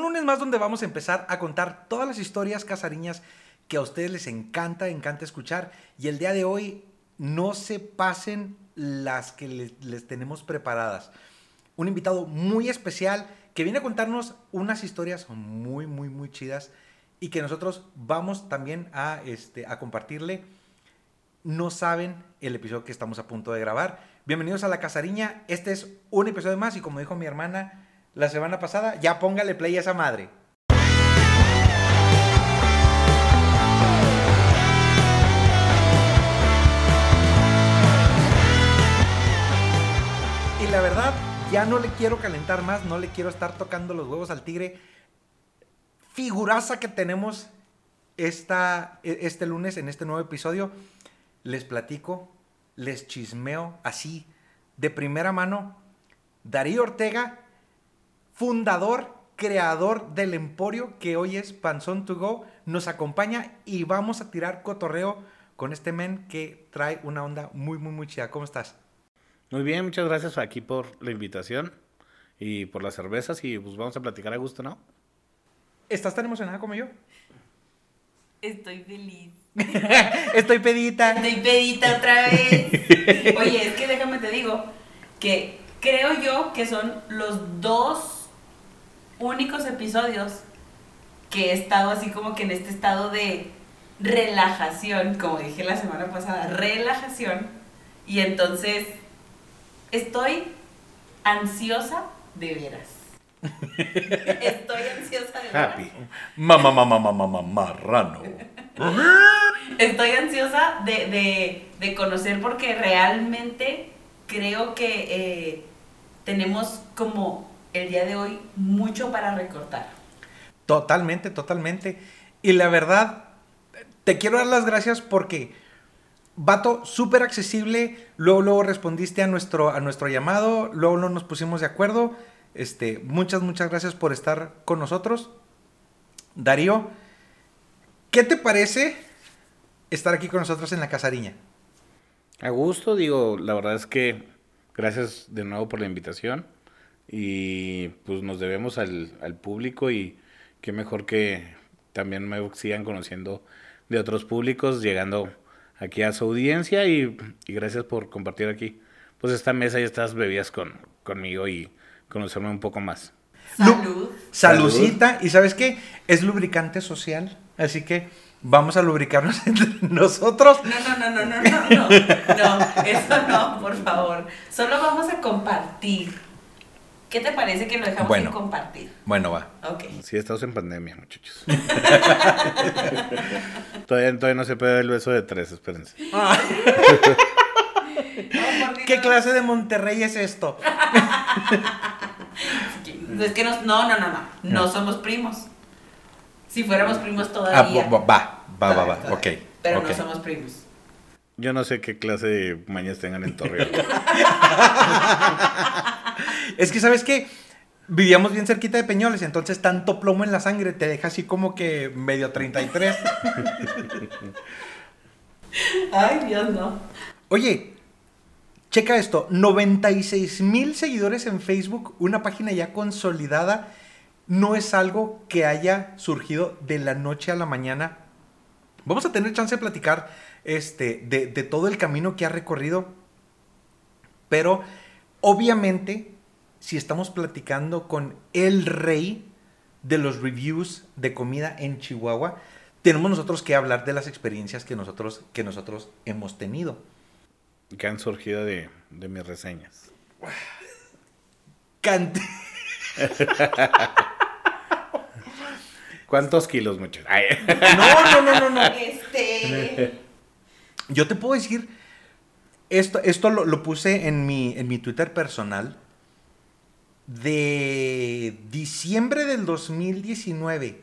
Un lunes más donde vamos a empezar a contar todas las historias casariñas que a ustedes les encanta, encanta escuchar. Y el día de hoy no se pasen las que les, les tenemos preparadas. Un invitado muy especial que viene a contarnos unas historias muy, muy, muy chidas y que nosotros vamos también a, este, a compartirle. No saben el episodio que estamos a punto de grabar. Bienvenidos a La Casariña. Este es un episodio más y como dijo mi hermana la semana pasada, ya póngale play a esa madre. Y la verdad, ya no le quiero calentar más, no le quiero estar tocando los huevos al tigre. Figuraza que tenemos esta, e- este lunes en este nuevo episodio. Les platico, les chismeo así, de primera mano. Darío Ortega, fundador, creador del Emporio, que hoy es Panzón to Go, nos acompaña y vamos a tirar cotorreo con este men que trae una onda muy, muy, muy chida. ¿Cómo estás? Muy bien, muchas gracias aquí por la invitación y por las cervezas y pues vamos a platicar a gusto, ¿no? ¿Estás tan emocionada como yo? Estoy feliz. Estoy pedita. Estoy pedita otra vez. Oye, es que déjame te digo que creo yo que son los dos únicos episodios que he estado así como que en este estado de relajación, como dije la semana pasada, relajación. Y entonces estoy ansiosa de veras. Estoy ansiosa de veras. Happy. Mamá, mamá, mamá, mamá, marrano. Estoy ansiosa de, de- de conocer porque realmente creo que eh, tenemos como el día de hoy mucho para recortar. Totalmente, totalmente. Y la verdad, te quiero dar las gracias porque, vato, súper accesible. Luego, luego respondiste a nuestro, a nuestro llamado. Luego, luego nos pusimos de acuerdo. Este, muchas, muchas gracias por estar con nosotros. Darío, ¿qué te parece estar aquí con nosotros en la Casariña? A gusto, digo, la verdad es que gracias de nuevo por la invitación y pues nos debemos al, al público y qué mejor que también me sigan conociendo de otros públicos, llegando aquí a su audiencia y, y gracias por compartir aquí pues esta mesa y estas bebidas con, conmigo y conocerme un poco más. Salud. Salucita. ¿Y sabes qué? Es lubricante social. Así que vamos a lubricarnos entre nosotros. No, no, no, no, no, no, no. No, eso no, por favor. Solo vamos a compartir. ¿Qué te parece que lo dejamos Bueno. sin compartir? Bueno, va. Ok. Sí, estamos en pandemia, muchachos. todavía, todavía no se puede el beso de tres, espérense. Dios. ¿Qué clase de Monterrey es esto? Es que nos, no, no, no, no. No somos primos. Si fuéramos primos Ah, todavía. va, va, va, va, va. Todavía. Ok. Pero no somos primos. Yo no sé qué clase de mañas tengan en Torreón. Es que, ¿sabes qué? Vivíamos bien cerquita de Peñoles, entonces tanto plomo en la sangre te deja así como que medio 33. Ay, Dios, no. Oye, checa esto, 96 mil seguidores en Facebook, una página ya consolidada, no es algo que haya surgido de la noche a la mañana. Vamos a tener chance de platicar este, de, de todo el camino que ha recorrido, pero obviamente si estamos platicando con el rey de los reviews de comida en Chihuahua, tenemos nosotros que hablar de las experiencias que nosotros, que nosotros hemos tenido. que han surgido de, de mis reseñas. Cant- ¿Cuántos kilos, muchachos? No, no, no, no, no. Este. Yo te puedo decir, esto, esto lo, lo puse en mi, en mi Twitter personal. De diciembre del 2019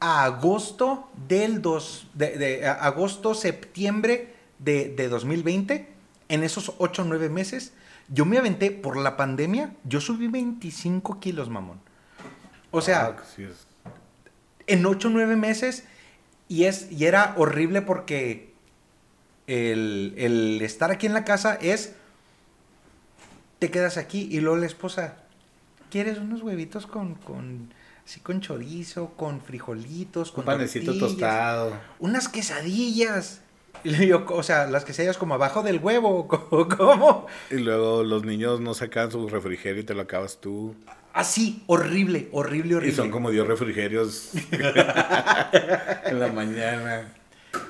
a agosto del dos, de, de- agosto, septiembre de, de 2020, en esos 8 o 9 meses, yo me aventé por la pandemia, yo subí 25 kilos, mamón. O sea, Ah, sí es. en 8 o 9 meses y, es, y era horrible porque el, el estar aquí en la casa es, te quedas aquí y luego la esposa, ¿quieres unos huevitos con, con así con chorizo, con frijolitos, con Un panecito tostado. unas quesadillas. Y yo, o sea, las quesadillas como abajo del huevo, ¿cómo? Y luego los niños no sacan su refrigerio y te lo acabas tú. Así, horrible, horrible, horrible. Y son como 10 refrigerios en la mañana.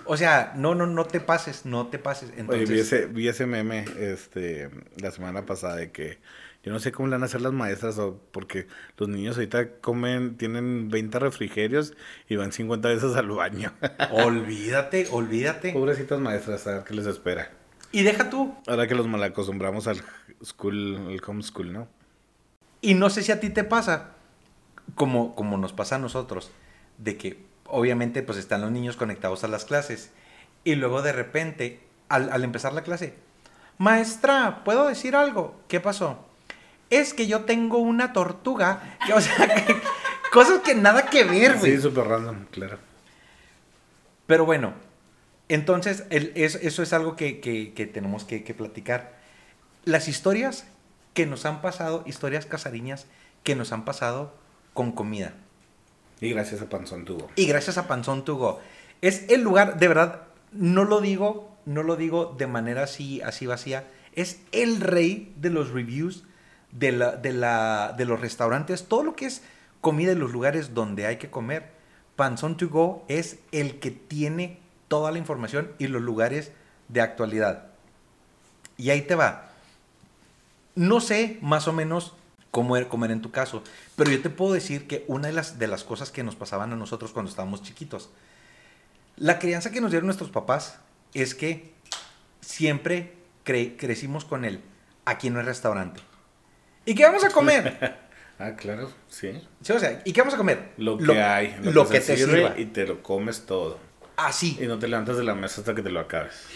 O sea, no, no, no te pases, no te pases. Oye, Entonces, vi ese, vi ese meme este, la semana pasada de que yo no sé cómo le van a hacer las maestras o porque los niños ahorita comen, tienen 20 refrigerios y van 50 veces al baño. olvídate, olvídate. Pobrecitas maestras, a ver qué les espera. Y deja tú. Ahora que los malacostumbramos al school, el homeschool, ¿no? Y no sé si a ti te pasa, como, como nos pasa a nosotros, de que obviamente pues están los niños conectados a las clases y luego de repente, al, al empezar la clase, maestra, ¿puedo decir algo? ¿Qué pasó? Es que yo tengo una tortuga, que, o sea, que- cosas que nada que ver, güey. Sí, súper random, claro. Pero bueno, entonces el- es- eso es algo que, que- que tenemos que, platicar. Las historias que nos han pasado, historias casariñas que nos han pasado con comida. Y gracias a Panzón tuvo. Y gracias a Panzón to Go. Es el lugar, de verdad, no lo digo, no lo digo de manera así, así vacía. Es el rey de los reviews de, la, de, la, de los restaurantes. Todo lo que es comida en los lugares donde hay que comer. Panzón to Go es el que tiene toda la información y los lugares de actualidad. Y ahí te va. No sé más o menos cómo era en tu caso, pero yo te puedo decir que una de las, de las cosas que nos pasaban a nosotros cuando estábamos chiquitos, la crianza que nos dieron nuestros papás es que siempre cre- crecimos con él, aquí no hay restaurante. ¿Y qué vamos a comer? Ah, claro, sí. Sí, o sea, ¿y qué vamos a comer? Lo que hay, lo, lo que, que se te sirve sirva. y te lo comes todo. Así. Y no te levantas de la mesa hasta que te lo acabes.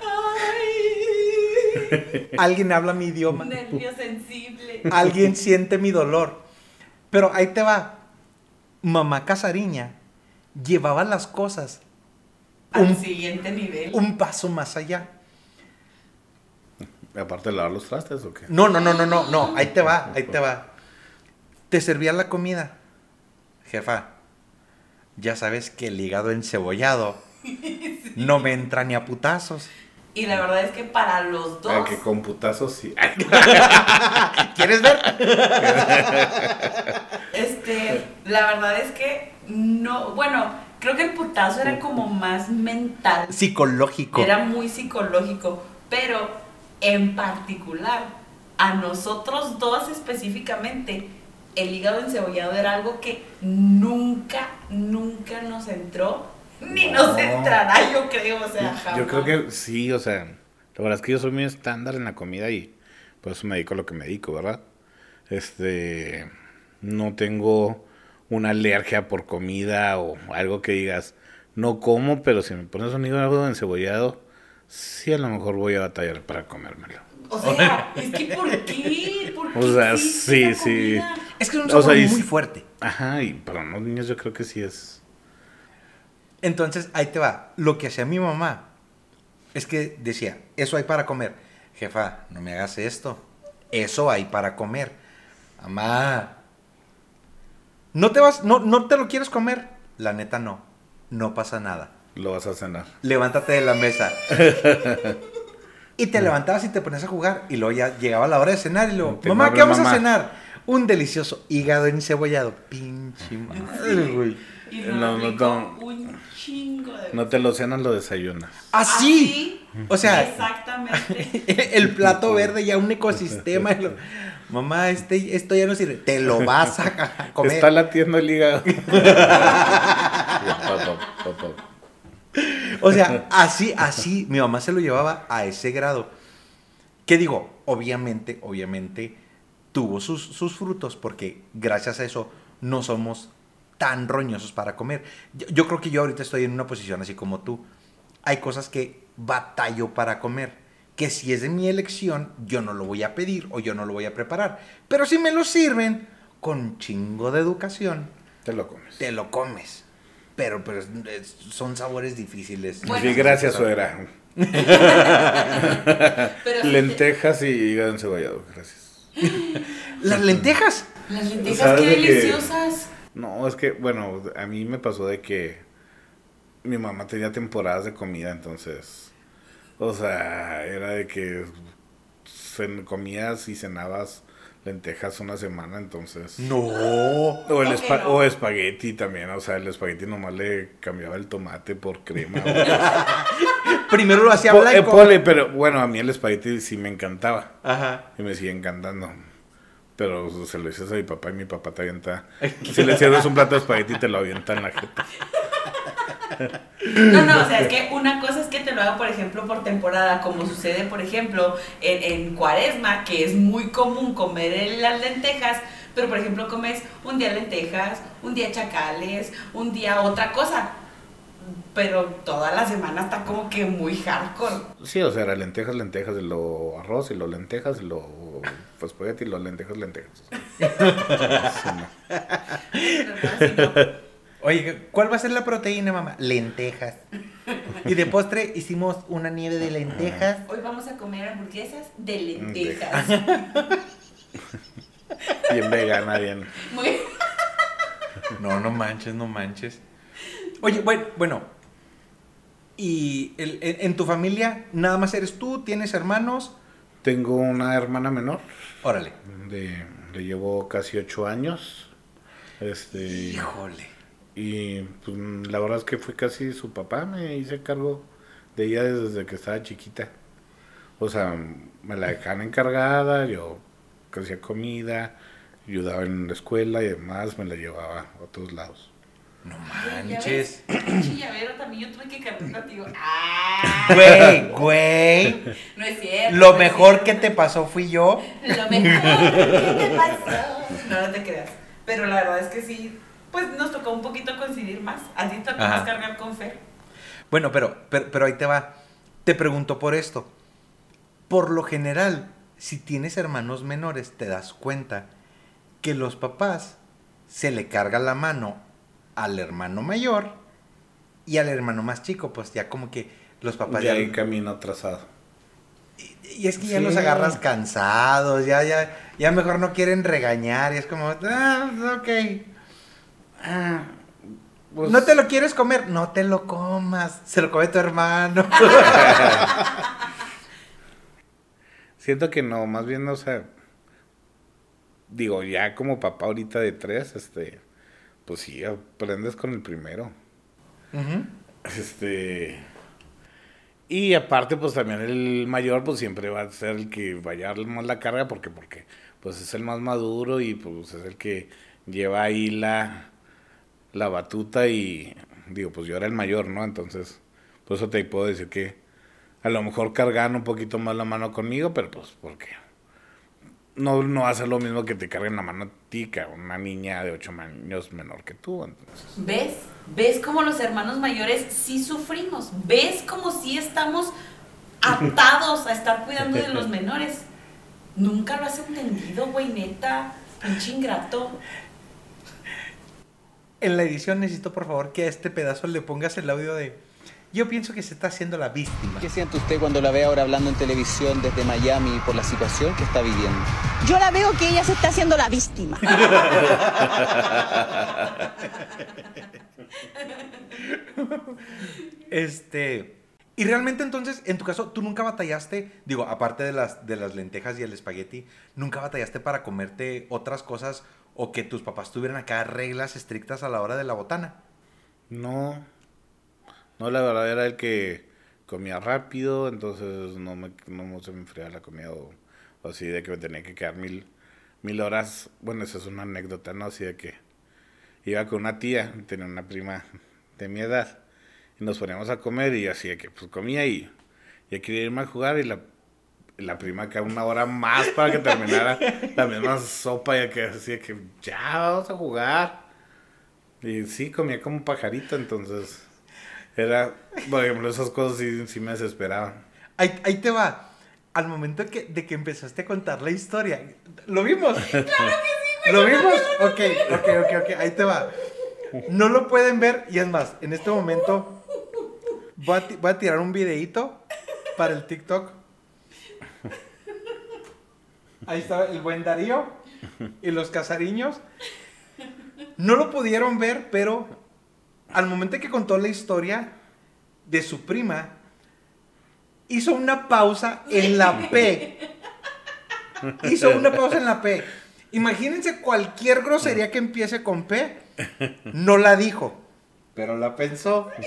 Ay, Alguien habla mi idioma. nervio sensible. Alguien siente mi dolor. Pero ahí te va. Mamá Casariña llevaba las cosas Al un, siguiente nivel. un paso más allá. Aparte de lavar los trastes o qué. No, no, no, no, no, no. Ahí te va, ahí te va. Te servía la comida. Jefa, ya sabes que el hígado encebollado no me entra ni a putazos. Y la verdad es que para los dos. Ah, que con putazos sí. Ay, ¿Quieres ver? Este, la verdad es que no, bueno, creo que el putazo era como más mental, Psicológico. era muy psicológico, pero en particular, a nosotros dos específicamente, el hígado encebollado era algo que nunca, nunca nos entró, ni No. nos entrará, yo creo, o sea, jamás. Yo creo que sí, o sea, la verdad es que yo soy muy estándar en la comida y por eso me dedico a lo que me dedico, ¿verdad? Este, no tengo una alergia por comida o algo que digas, no como, pero si me pones un hígado encebollado, sí a lo mejor voy a batallar para comérmelo. O sea, es que ¿por qué? ¿Por qué O sea, sí, sí. comida? Es que es un O sea, sabor muy fuerte. Ajá, y para los niños yo creo que sí es... Entonces, ahí te va. Lo que hacía mi mamá es que decía, eso hay para comer. Jefa, no me hagas esto. Eso hay para comer. Mamá. ¿No te vas, no, no te lo quieres comer? La neta no. No pasa nada. Lo vas a cenar. Levántate de la mesa. y te levantabas y te ponías a jugar. Y luego ya llegaba la hora de cenar y luego, Te mamá, ¿qué vamos mamá". a cenar? Un delicioso hígado encebollado. Pinche madre, güey. Y No, no, no. un chingo de No te lo cenas, lo desayunas. Así. O sea, Exactamente. el plato verde ya un ecosistema. lo- Mamá, este, esto ya no sirve. Te lo vas a a comer. Está latiendo el hígado. O sea, así, así, mi mamá se lo llevaba a ese grado. ¿Qué digo? Obviamente, obviamente, tuvo sus, sus frutos, porque gracias a eso no somos tan roñosos para comer. Yo, yo creo que yo ahorita estoy en una posición así como tú. Hay cosas que batallo para comer, que si es de mi elección, yo no lo voy a pedir o yo no lo voy a preparar. Pero si me lo sirven con chingo de educación, Te lo comes. te lo comes. Pero, pero es- es- son sabores difíciles. Bueno, sí, gracias, suegra. Lentejas y hígado encebollado, gracias. Las lentejas. te- las lentejas ¿Sabes qué que- deliciosas. No, es que, bueno, a mí me pasó de que mi mamá tenía temporadas de comida, entonces, o sea, era de que cen- comías y cenabas lentejas una semana, entonces... No. O, el espa- no. o espagueti también, o sea, el espagueti nomás le cambiaba el tomate por crema. Primero lo hacía Po- eh, blanco. pole, pero bueno, a mí el espagueti sí me encantaba Ajá. y me sigue encantando. Pero se lo dices a mi papá y mi papá te avienta. Si le sirves un plato de espagueti, te lo avienta en la jeta. No, no, o sea, es que una cosa es que te lo haga, por ejemplo, por temporada, como sucede, por ejemplo, en, en cuaresma, que es muy común comer las lentejas, pero por ejemplo comes un día lentejas, un día chacales, un día otra cosa. Pero toda la semana está como que muy hardcore. Sí, o sea, era lentejas, lentejas, lo arroz, y lo lentejas, y lo pues, espagueti, y lo lentejas, lentejas. Sí, no. No, no. Oye, ¿cuál va a ser la proteína, mamá? Lentejas. Y de postre hicimos una nieve de lentejas. Hoy vamos a comer hamburguesas de lentejas. Bien vegana, bien. Muy... No, no manches, no manches. Oye, bueno, bueno. ¿Y el- en, en tu familia nada más eres tú? ¿Tienes hermanos? Tengo una hermana menor, Órale. de, le llevo casi ocho años. Este, Híjole. Y pues, la verdad es que fue casi su papá, me hice cargo de ella desde que estaba chiquita. O sea, me la dejaban encargada, yo hacía comida, ayudaba en la escuela y demás, me la llevaba a todos lados. No Ay, ¿ya manches. llavero también yo tuve que cargar contigo. ¡Ah! Güey, güey. No es cierto. Lo mejor que te pasó fui yo. Lo mejor que te pasó. No, no te creas. Pero la verdad es que sí, pues nos tocó un poquito coincidir más. A ti te tocó Ajá. más cargar con Fer. Bueno, pero, pero, pero ahí te va. Te pregunto por esto. Por lo general, si tienes hermanos menores, te das cuenta que los papás se le carga la mano al hermano mayor y al hermano más chico, pues ya como que los papás ya ya... hay camino trazado. Y es que ya Sí. los agarras cansados, ya, ya, ya mejor no quieren regañar y es como, ah, ok. Ah, pues, ¿No te lo quieres comer? No te lo comas, se lo come tu hermano. Siento que no, más bien, o sea, digo, ya como papá ahorita de tres, este, pues sí, aprendes con el primero. Este. Y aparte, pues también el mayor, pues siempre va a ser el que va a llevar más la carga, porque, porque, pues es el más maduro y pues es el que lleva ahí la, la batuta y, digo, pues yo era el mayor, ¿no? Entonces, por eso te puedo decir que a lo mejor cargan un poquito más la mano conmigo, pero pues porque no, no va a ser lo mismo que te carguen la mano a ti, que a una niña de 8 años menor que tú. Entonces. ¿Ves? ¿Ves cómo los hermanos mayores sí sufrimos? ¿Ves cómo sí estamos atados a estar cuidando de los menores? Nunca lo has entendido, güey, neta. Pinche ingrato. En la edición necesito por favor que a este pedazo le pongas el audio de... Yo pienso que se está haciendo la víctima. ¿Qué siente usted cuando la ve ahora hablando en televisión desde Miami por la situación que está viviendo? Yo la veo que ella se está haciendo la víctima. Este... Y realmente entonces, en tu caso, tú nunca batallaste, digo, aparte de las, de las lentejas y el espagueti, nunca batallaste para comerte otras cosas o que tus papás tuvieran acá reglas estrictas a la hora de la botana. No, no, la verdad era el que comía rápido, entonces no, me, no se me enfriaba la comida o, así de que me tenía que quedar mil, mil horas. Bueno, esa es una anécdota, ¿no? Así de que iba con una tía, tenía una prima de mi edad, y nos poníamos a comer y así de que pues comía y ya quería irme a jugar y la, la prima que una hora más para que terminara la misma sopa y que así de que ya vamos a jugar. Y sí, comía como un pajarito, entonces era, por ejemplo, esas cosas sí, sí me desesperaban. Ahí, ahí te va. Al momento que, de que empezaste a contar la historia, ¿lo vimos? Claro que sí, güey. ¿Lo vimos? Ok, ok, ok, ok, ahí te va. No lo pueden ver y es más, en este momento voy a, voy a tirar un videíto para el TikTok. Ahí está el buen Darío y los casariños. No lo pudieron ver, pero al momento que contó la historia de su prima, hizo una pausa en la P. Hizo una pausa en la P. Imagínense cualquier grosería que empiece con P, no la dijo, pero la pensó.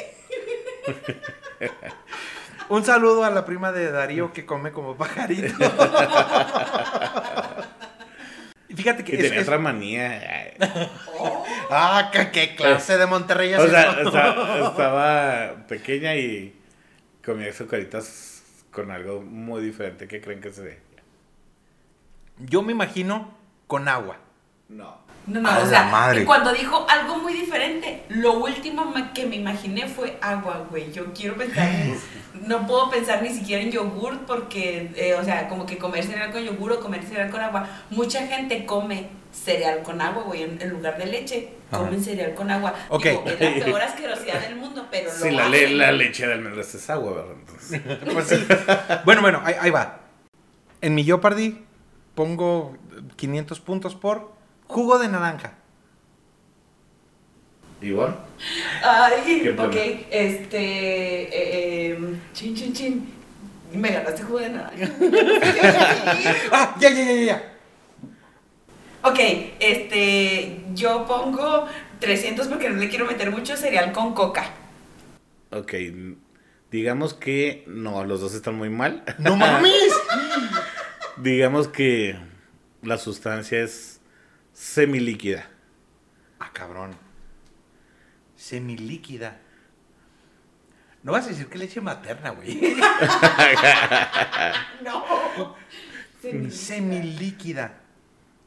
Un saludo a la prima de Darío que come como pajarito. Y Fíjate que es- tenía es- otra manía. Ah, ¿qué, qué clase de Monterrey es O sea, estaba pequeña y comía sucaritas con algo muy diferente. ¿Qué creen que se ve? Yo me imagino con agua. No. No, no, A o la sea, madre. cuando dijo algo muy diferente, lo último que me imaginé fue agua, güey. Yo quiero pensar, no puedo pensar ni siquiera en yogur porque, eh, o sea, como que comer cereal con yogur o comer cereal con agua. Mucha gente come cereal con agua, güey, en, en lugar de leche. Ajá. Comen cereal con agua. Ok. Digo, es la peor asquerosidad del mundo, pero lo Sí, la, le- la leche de almendras es agua, ¿verdad? Entonces, Pues sí. bueno, bueno, ahí, ahí va. En mi Jeopardy pongo 500 puntos por jugo de naranja. Igual. Ay, ¿Qué ok, este, eh, eh, chin, chin, chin. Me ganaste jugo de naranja. Ah, ya, ya, ya, ya. Ok, este, yo pongo 300 porque no le quiero meter mucho cereal con coca. Ok. Digamos que no, los dos están muy mal. ¡No mames! Digamos que la sustancia es semilíquida. Ah, cabrón. Semilíquida. No vas a decir que leche materna, güey. No. Semilíquida.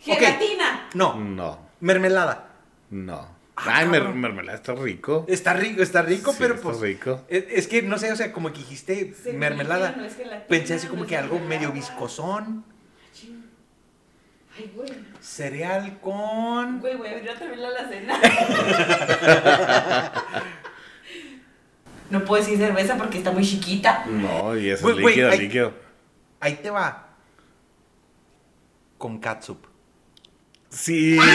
Gelatina. No, No, mermelada. no. Ah, Ay, mer- mermelada está rico. Está rico, está rico, Sí, pero está pues. rico. Es, es que no sé, o sea, como que dijiste mermelada. no es gelatina, Pensé así como no que algo medio viscosón. Ay, güey. Cereal con. Güey, voy a abrir otra vez la alacena. No puedo decir cerveza porque está muy chiquita. No, y eso Güey, es güey, líquido, líquido. Ahí te va. Con catsup. Sí.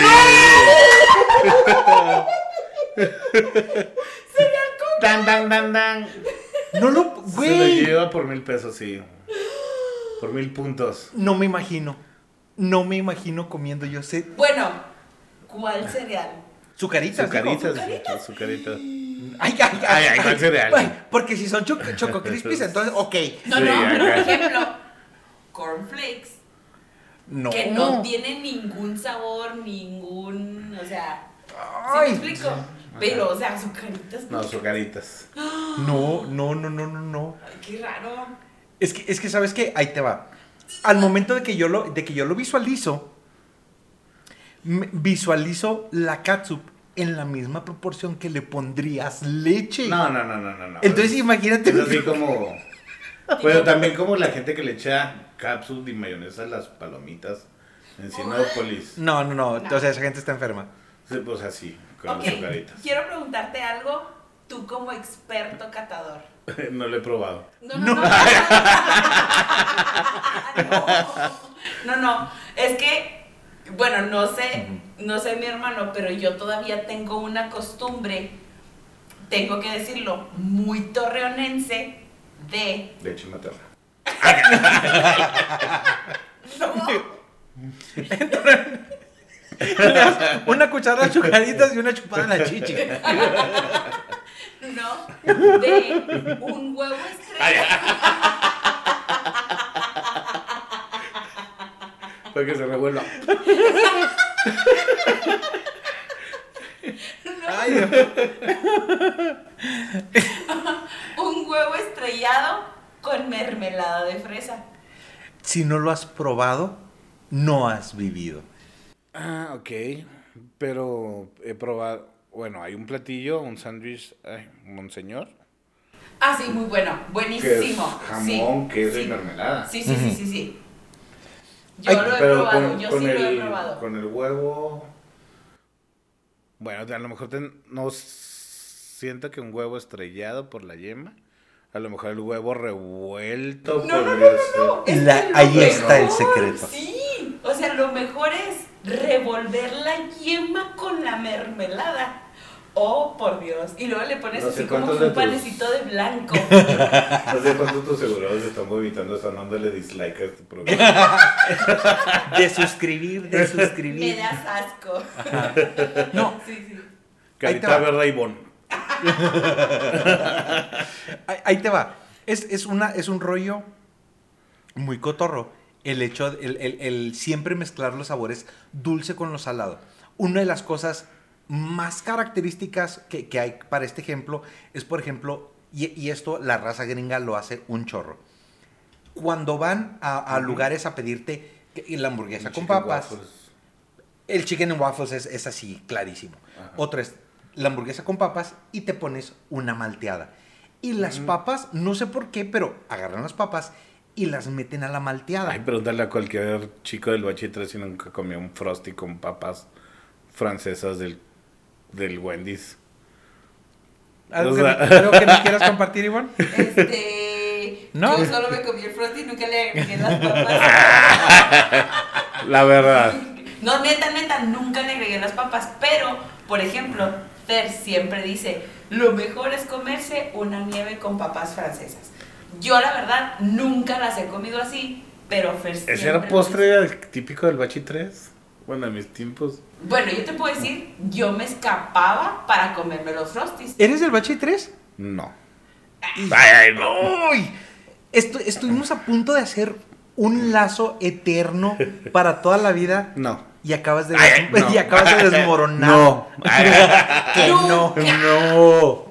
Dan, dan, dan, dan. No lo. Se lo Güey. lleva por mil pesos, sí. Por mil puntos. No me imagino. No me imagino comiendo yo sé. Bueno, ¿cuál cereal? Sucaritas. Sucaritas, sucaritas. Ay, ay, ay. Ay, ay, ¿cuál cereal? Porque si son choco, choco crispies, entonces, ok. No, no, pero por ejemplo, cornflakes. No. que no tiene ningún sabor, ningún, o sea, ¿sí me explico? Pero, o sea, azucaritas. No, sucaritas. No, no, no, no, no, no. Ay, qué raro. Es que, es que, ¿sabes qué? Ahí te va. Al momento de que yo lo, de que yo lo visualizo, visualizo la catsup en la misma proporción que le pondrías leche. No, no, no, no, no. no. Entonces imagínate. Es así como. Pero también como la gente que le echa capsules y mayonesa a las palomitas en Sinópolis. No, no, no. O sea, esa gente está enferma. Sí, Pues así, con Ok, las sucaritas. quiero preguntarte algo, tú como experto catador. no lo he probado. No, no, no. No, no, no. Es que, bueno, no sé, no sé mi hermano, pero yo todavía tengo una costumbre, tengo que decirlo, muy torreonense de Leche materna. Le das una cucharada de chucaritas y una chupada en la chichi. No, de un huevo estrellado. Para que se revuelva. Ay. Un huevo estrellado con mermelada de fresa. Si no lo has probado, no has vivido. Ah, ok. Pero he probado. Bueno, hay un platillo, un sándwich, ay, monseñor. Ah, sí, muy bueno. Que es Buenísimo. jamón, sí, que es de sí. mermelada. Sí, sí, sí, sí, sí. Yo Ay, lo he Pero probado, con, yo con sí el, lo he probado. con el huevo. Bueno, a lo mejor te- no siento que un huevo estrellado por la yema. A lo mejor el huevo revuelto No, no, no, no, no. Es La- que ahí está el secreto. Sí, o sea, lo mejor es revolver la yema con la mermelada. Oh, por Dios. Y luego le pones No así como un tus- panecito de blanco. No sé cuántos tus asegurados están vomitando, están dándole dislike a este programa. De suscribir, de Me suscribir. das asco. No, Sí, sí. Ahí te Carita va. verde Ivonne. ahí, ahí te va. Es, es, una, es un rollo muy cotorro. El hecho, el, el- el siempre mezclar los sabores dulce con lo salado. Una de las cosas más características que, que hay para este ejemplo es, por ejemplo, y, y esto la raza gringa lo hace un chorro. Cuando van a, a lugares a pedirte la hamburguesa con papas, waffles. el chicken and waffles es, es así, clarísimo. Ajá. Otra es la hamburguesa con papas y te pones una malteada. Y las papas, no sé por qué, pero agarran las papas y las meten a la malteada. Ay, pregúntale a cualquier chico del bachitre si nunca comió un frosty con papas francesas del, del Wendy's. ¿Algo, o que, sea- no- algo que nos quieras compartir, Ivonne? Este. No. Yo solo me comí el frosty y nunca le agregué las papas. La verdad. No, neta, neta, nunca le agregué las papas. Pero, por ejemplo, Fer siempre dice: lo mejor es comerse una nieve con papas francesas. Yo, la verdad, nunca las he comido así, pero Fer siempre. ¿Ese era postre típico del bachi 3? Bueno, en mis tiempos. Bueno, yo te puedo decir, yo me escapaba para comerme los frosties. ¿Eres del Bachi 3? No. Ay, ay, no. ¡Uy! Estu- estuvimos a punto de hacer un lazo eterno para toda la vida No. y acabas de, Ay, ay, no. y acabas de desmoronar. No. Que no. No.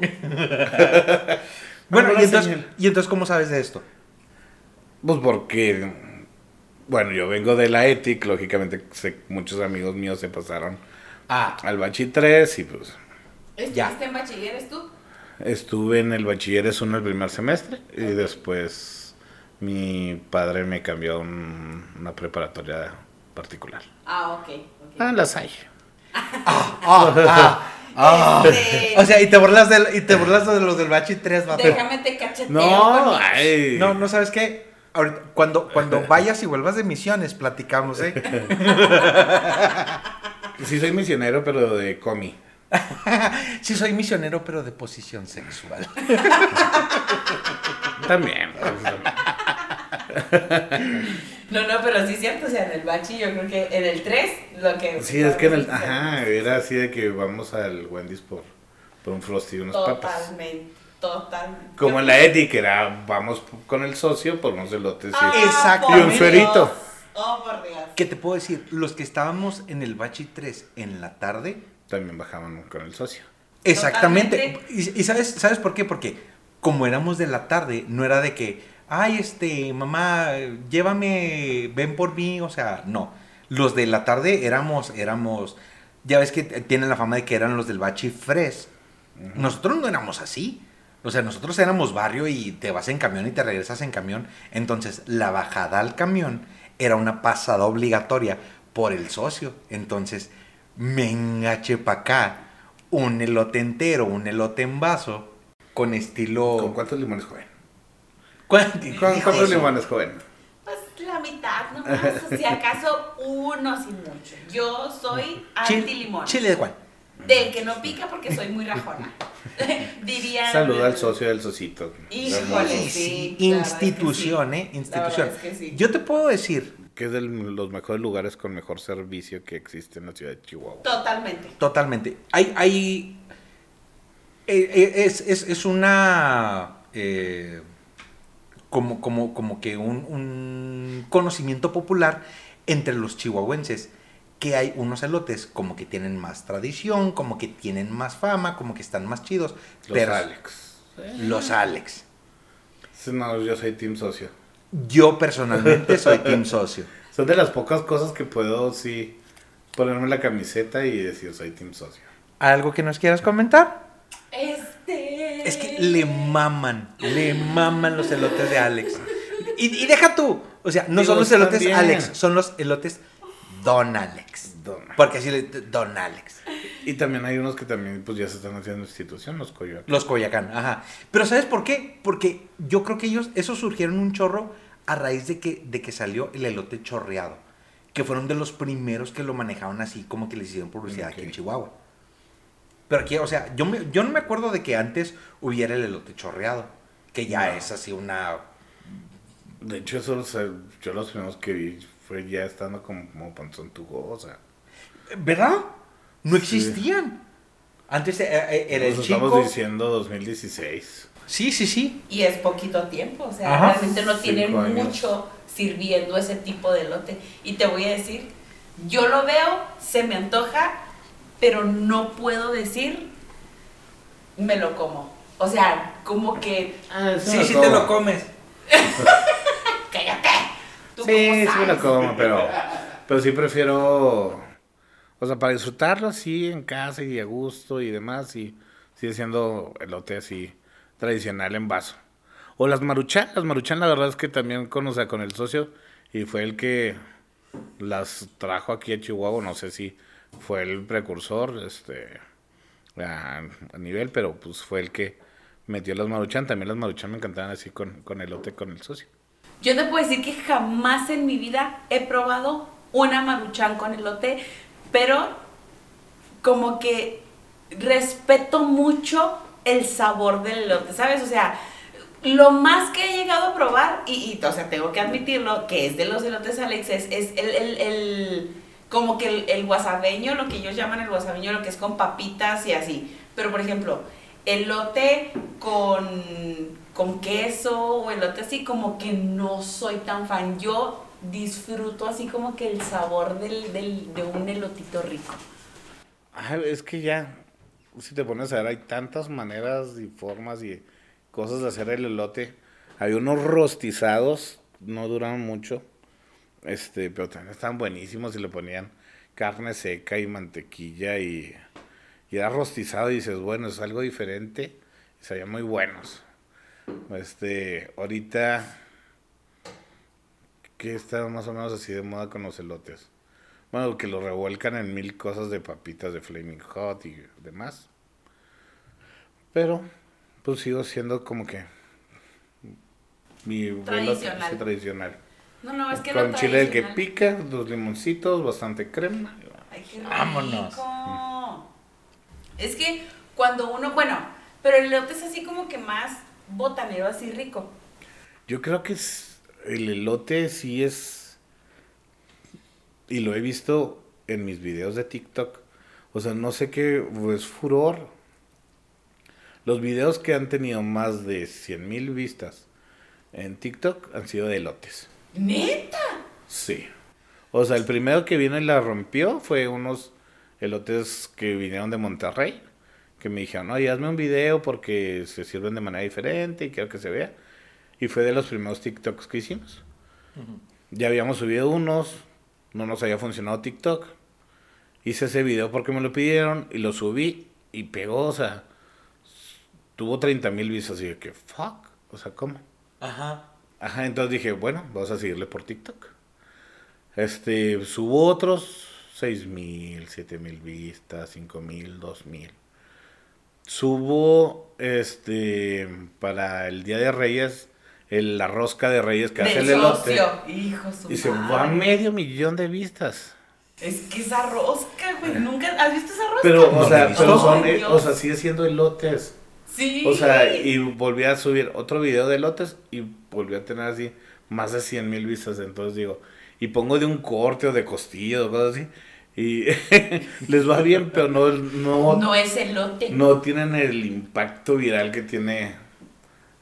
Bueno, y entonces, y entonces, ¿cómo sabes de esto? Pues porque, bueno, yo vengo de la ETIC, lógicamente sé- muchos amigos míos se pasaron Ah, al Bachi 3 y pues Ya. ¿Estuviste en bachilleres tú? estuve en el bachilleres 1 el primer semestre y después mi padre me cambió a un- una preparatoria particular. Ah, ok. ok. Ah, las hay. ah, ah. Este, O sea, y te burlas de, y te burlas de los del Bachi 3, vato. déjame te cacheteo. No, ay. No, no sabes qué. Ahorita, cuando, cuando vayas y vuelvas de misiones, platicamos, ¿eh? Sí soy misionero, pero de comi. Sí, soy misionero, pero de posición sexual. También. No, no, pero sí es cierto, o sea, en el bachi yo creo que en el 3 lo que... Sí, es que en el... Ajá, era así de que vamos al Wendy's por, por un frosty y unas papas. Totalmente, totalmente. Como en la ETIC, que era vamos con el socio por unos elotes y... Ah, Exacto. Y un suerito. Oh, por Dios. ¿Qué te puedo decir? Los que estábamos en el Bachi 3 en la tarde, También bajaban con el socio. Exactamente. Y, y sabes, ¿sabes por qué? Porque como éramos de la tarde, no era de que, ay, este, mamá, llévame, ven por mí, o sea, no. Los de la tarde éramos, éramos, ya ves que tienen la fama de que eran los del Bachi Fresh. Nosotros no éramos así. O sea, nosotros éramos barrio y te vas en camión y te regresas en camión. Entonces, la bajada al camión era una pasada obligatoria por el socio. Entonces, me engaché para acá un elote entero, un elote en vaso, con estilo... ¿Con cuántos limones joven? ¿Cuánto- ¿Con cuántos limones joven? Pues la mitad nomás, si acaso uno sin mucho. Yo soy Chile, anti-limón. chile de cuál? Del que no pica porque soy muy rajona. Diría... Saluda al socio del socito. Híjole. Sí, es que institución, sí. ¿eh? Institución. verdad es que sí. Yo te puedo decir, Que es de los mejores lugares con mejor servicio que existe en la ciudad de Chihuahua. Totalmente. totalmente, hay, hay, eh, eh, es, es, es una, eh, como, como, como que un, un conocimiento popular entre los chihuahuenses, que hay unos elotes como que tienen más tradición, como que tienen más fama, como que están más chidos. Los pero- Alex. Los Alex. Sí, No, yo soy team socio. Yo personalmente soy team socio. Son de las pocas cosas que puedo, sí, ponerme la camiseta y decir soy team socio. ¿Algo que nos quieras comentar? Este... Es que le maman, le maman los elotes de Alex. Y, y deja tú, o sea, no Digo, son los elotes bien. Alex, son los elotes Don Alex. Don. Porque así le Don Alex. Y también hay unos que también pues ya se están haciendo institución, los Coyoacán. Los Coyacán, ajá. Pero ¿sabes por qué? Porque yo creo que ellos, esos surgieron un chorro a raíz de que, de que salió el elote chorreado. que fueron de los primeros que lo manejaban así, como que les hicieron publicidad aquí en. Chihuahua. Pero aquí, o sea, yo, me- yo no me acuerdo de que antes hubiera el elote chorreado, que ya No. es así una... De hecho, eso, o sea, yo los primeros que vi fue ya estando como, como panzón o sea. ¿Verdad? No Sí. existían. Antes eh, eh, era el nos chico... estamos diciendo 2016. Sí, sí, sí. Y es poquito tiempo, o sea, Ajá. realmente no tienen mucho sirviendo ese tipo de lote. Y te voy a decir, yo lo veo, se me antoja, pero no puedo decir, me lo como. O sea, como que, Sí, sí te lo comes. cállate. ¿Tú Sí, cómo sí me lo como, pero, pero sí prefiero, o sea, para disfrutarlo así en casa y a gusto y demás, y sigue siendo elote así tradicional en vaso. O las maruchan, las maruchan la verdad es que también con, o sea, con el socio, y fue el que las trajo aquí a Chihuahua, no sé si fue el precursor, este, a, a nivel, pero pues fue el que metió las maruchan, también las maruchan me encantaban así con, con elote con el socio. Yo te puedo decir que jamás en mi vida he probado una maruchan con elote, pero como que respeto mucho el sabor del elote, ¿sabes? O sea, lo más que he llegado a probar, y, y, o sea, tengo que admitirlo, que es de los elotes Alex, es, el, el- el- como que el, el wasabeño, lo que ellos llaman el wasabeño, lo que es con papitas y así. Pero, por ejemplo, elote con, con queso o elote así, como que no soy tan fan. Yo disfruto así como que el sabor del, del- de un elotito rico. Ay, es que ya, si te pones a ver, hay tantas maneras y formas y cosas de hacer el elote. Hay unos rostizados, no duran mucho, este, pero también están buenísimos y le ponían carne seca y mantequilla y, y era rostizado y dices, bueno, es algo diferente y se muy buenos. Este, ahorita, ¿qué está más o menos así de moda con los elotes? Bueno, que lo revuelcan en mil cosas de papitas de Flaming Hot y demás. Pero, pues sigo siendo como que mi elote Tradicional. así tradicional. No, no, es que Con lo chile que pica, dos limoncitos, bastante crema. Ay, qué Vámonos. Es que cuando uno, bueno, pero el elote es así como que más botanero, así rico. Yo creo que es, el elote sí es, y lo he visto en mis videos de TikTok, o sea, no sé qué, es furor. Los videos que han tenido más de 100 mil vistas en TikTok han sido de elotes. ¿Neta? Sí. O sea, el primero que vino y la rompió fue unos elotes que vinieron de Monterrey, que me dijeron, oye, hazme un video porque se sirven de manera diferente y quiero que se vea. Y fue de los primeros TikToks que hicimos. Ya habíamos subido unos, no nos había funcionado TikTok. Hice ese video porque me lo pidieron y lo subí y pegó, o sea, tuvo 30 mil vistas y yo que, fuck, o sea, ¿cómo? Ajá. Ajá, entonces dije, bueno, vamos a seguirle por TikTok. Este, subo otros 6 mil, 7 mil vistas, 5 mil, 2 mil. Subo, este, para el Día de Reyes, el- la rosca de Reyes que hace el elote. socio. Hijo su Y se madre. va a medio millón de vistas. Es que esa rosca, güey. ¿Nunca has visto esa rosca? Pero, o No, sea, no, pero son, eh, Dios. o sea, sigue siendo elotes. Sí. O sea, y volví a subir otro video de lotes y volví a tener así más de 100 mil vistas. Entonces digo, y pongo de un corte o de costillo o cosas así. Y les va bien, pero no, no, no es elote. no tienen el impacto viral que tiene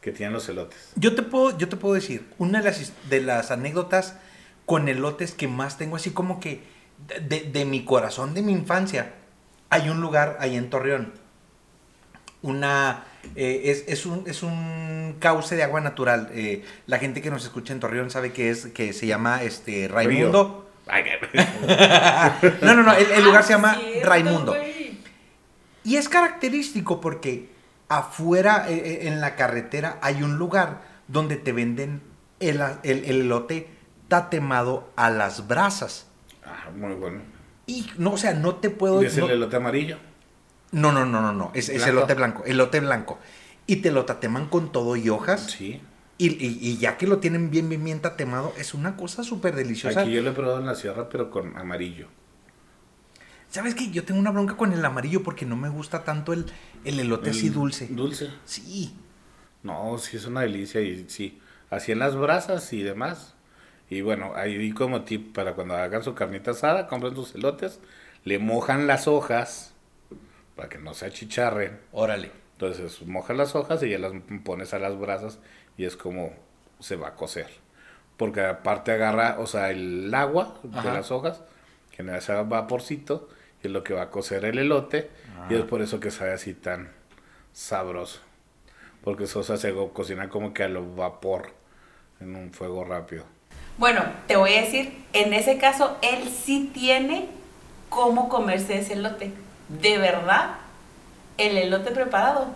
que tienen los elotes. Yo te puedo, yo te puedo decir, una de las, de las anécdotas con elotes que más tengo, así como que de, de mi corazón, de mi infancia, hay un lugar ahí en Torreón. Una, eh, es, es un, es un cauce de agua natural. eh, la gente que nos escucha en Torreón sabe que es, que se llama este Raimundo. No, no, no, el, el lugar se Ah, llama cierto, Raimundo. Y es característico porque afuera, eh, eh, en la carretera, hay un lugar donde te venden el, el- el elote tatemado a las brasas. Ah, muy bueno. Y no, o sea, no te puedo... ¿Y es no, el elote amarillo? no, no, no, no, no, es, es ¿Blanco? elote blanco, elote blanco. Y te lo tateman con todo y hojas. Sí. Y, y- y ya que lo tienen bien, bien, bien tatemado, es una cosa súper deliciosa. Aquí yo lo he probado en la sierra, pero con amarillo. ¿Sabes qué? Yo tengo una bronca con el amarillo porque no me gusta tanto el, el elote así El dulce. Dulce. Sí. No, sí es una delicia y sí. Así en las brasas y demás. Y bueno, ahí como tip para cuando hagan su carnita asada, compren sus elotes, le mojan las hojas para que no se achicharren. Órale. Entonces mojas las hojas y ya las pones a las brasas y es como se va a cocer. Porque aparte agarra, o sea, el agua Ajá. de las hojas, genera ese vaporcito y es lo que va a cocer el elote y es por eso que sabe así tan sabroso. Porque eso se hace co- cocina como que a lo vapor en un fuego rápido. Bueno, te voy a decir, en ese caso, él sí tiene cómo comerse ese elote. De verdad, el elote preparado,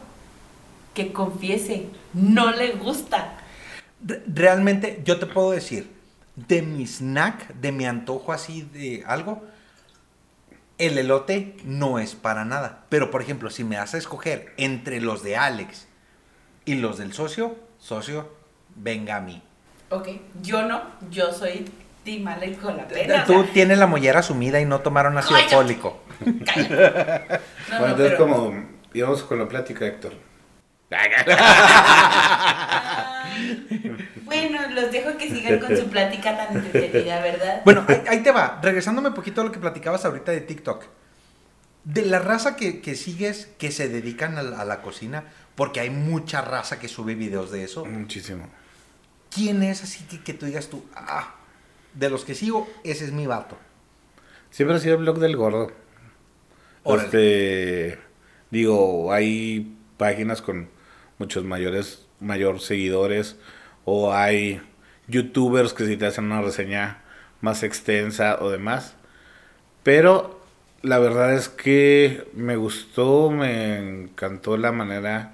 que confiese, no le gusta. Re- Realmente, yo te puedo decir, de mi snack, de mi antojo así de algo, el elote no es para nada. Pero, por ejemplo, si me das a escoger entre los de Alex y los del socio, socio, venga a mí. Ok, yo no, yo soy Team Alex con la pena. o Tú sea, tienes la mollera sumida y no tomaron ácido fólico. No, bueno, no, entonces pero- como íbamos con la plática, Héctor. Bueno, los dejo que sigan con su plática tan entretenida, ¿verdad? Bueno, ahí, ahí te va. Regresándome un poquito a lo que platicabas ahorita de TikTok. De la raza que, que sigues, que se dedican a la, a la cocina, porque hay mucha raza que sube videos de eso. Muchísimo. ¿Quién es así que, que tú digas tú, ah, de los que sigo, ese es mi vato? Siempre ha sido el blog del gordo. Órale. Este, digo, hay páginas con muchos mayores, mayor seguidores, o hay youtubers que si te hacen una reseña más extensa o demás. Pero la verdad es que me gustó, me encantó la manera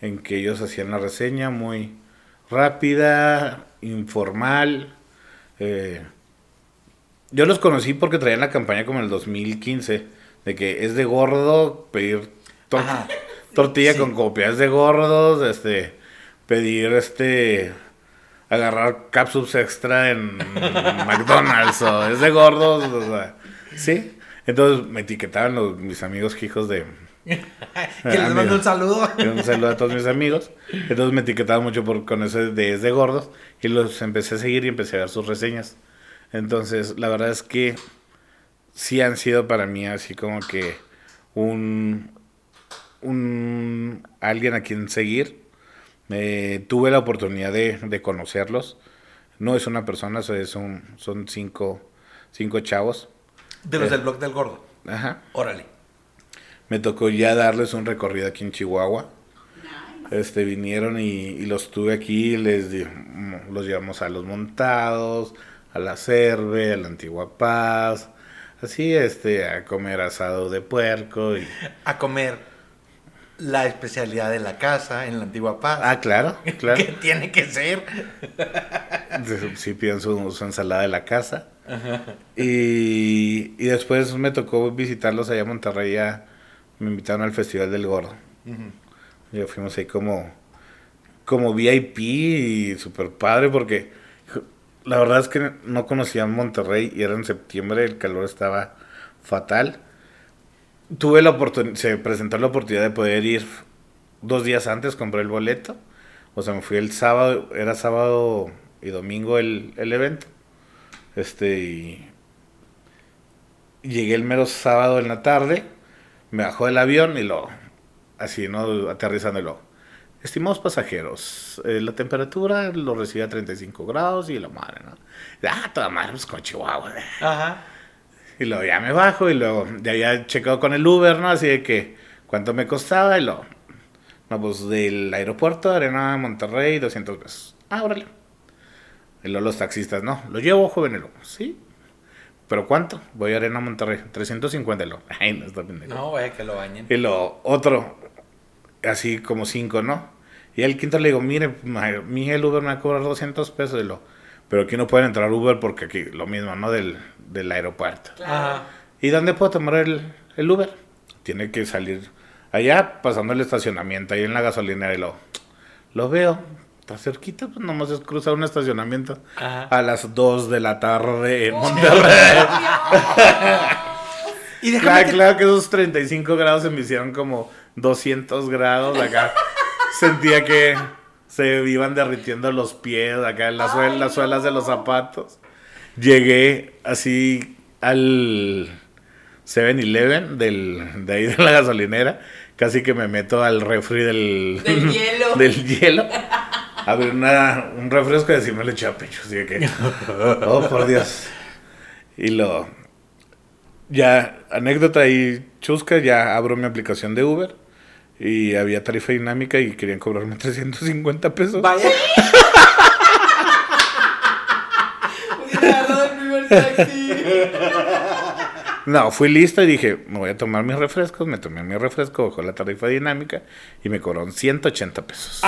en que ellos hacían la reseña, muy rápida, informal. eh, yo los conocí porque traían la campaña como en el 2015, de que es de gordo pedir Ajá. Tortilla Sí. con copias de gordos, este, pedir este, agarrar capsules extra en McDonald's o es de gordos, o sea, sí. Entonces me etiquetaban los, mis amigos hijos de... que les mando un saludo. Un saludo a todos mis amigos. Entonces me etiquetaban mucho por, con ese de, es de gordos. Y los empecé a seguir y empecé a ver sus reseñas. Entonces, la verdad es que sí han sido para mí así como que un, un alguien a quien seguir. Eh, tuve la oportunidad de, de conocerlos. No es una persona, so- es un- son cinco, cinco chavos. De los Eh. del blog del gordo. Ajá. Órale. Me tocó ya darles un recorrido aquí en Chihuahua. Este, vinieron y, y los tuve aquí, les di- los llevamos a los montados, a la Cerve, a la Antigua Paz, así, este, a comer asado de puerco y... A comer la especialidad de la casa en la antigua paz. Ah, claro, claro. que tiene que ser. Sí, piden su, su ensalada de la casa. Y, y después me tocó visitarlos allá a Monterrey, ya me invitaron al Festival del Gordo. Ya fuimos ahí como, como VIP y super padre porque la verdad es que no conocía Monterrey y era en septiembre, el calor estaba fatal. Tuve la oportunidad, se presentó la oportunidad de poder ir dos días antes, compré el boleto. O sea, me fui el sábado, era sábado y domingo el, el evento. Este, y llegué el mero sábado en la tarde, me bajó del avión y lo, así, ¿no? Aterrizando estimados pasajeros, eh, la temperatura lo recibe a 35 grados y la madre, ¿no? Ah, toda madre, pues con Chihuahua. ¿eh? Ajá. Y luego ya me bajo y luego ya había checado con el Uber, ¿no? Así de que, ¿cuánto me costaba? Y luego, no, pues del aeropuerto de Arena Monterrey, 200 pesos. Ah, órale. Y luego los taxistas, no, lo llevo, joven. Luego, sí. ¿Pero cuánto? Voy a Arena Monterrey, 350. Y luego, ay, no está pendejo. No, vaya que lo bañen. Y lo otro, así como cinco, ¿no? Y al quinto le digo, mire, mi el Uber me va a cobrar 200 pesos. Y lo, pero aquí no pueden entrar Uber porque aquí lo mismo, ¿no? Del, del aeropuerto. Ajá. ¿Y dónde puedo tomar el, el Uber? Tiene que salir allá, pasando el estacionamiento, ahí en la gasolinera. Y lo, lo veo, está cerquita, pues nomás es cruzar un estacionamiento Ajá. a las 2 de la tarde en Monterrey. Y Claro, te- claro que esos 35 grados se me hicieron como 200 grados acá. Sentía que se iban derritiendo los pies acá, las, suel- las suelas de los zapatos. Llegué así al 7-Eleven del- de ahí de la gasolinera. Casi que me meto al refri del, Del hielo. del hielo. Abrí una, un refresco y así me lo eché a pecho. Así de que, oh, por Dios. Y lo, ya, anécdota ahí chusca, ya abro mi aplicación de Uber y había tarifa dinámica y querían cobrarme 350 pesos. Vaya. Hubiera taxi. No, fui lista y dije, me voy a tomar mis refrescos, me tomé mi refresco bajo la tarifa dinámica y me cobraron 180 pesos.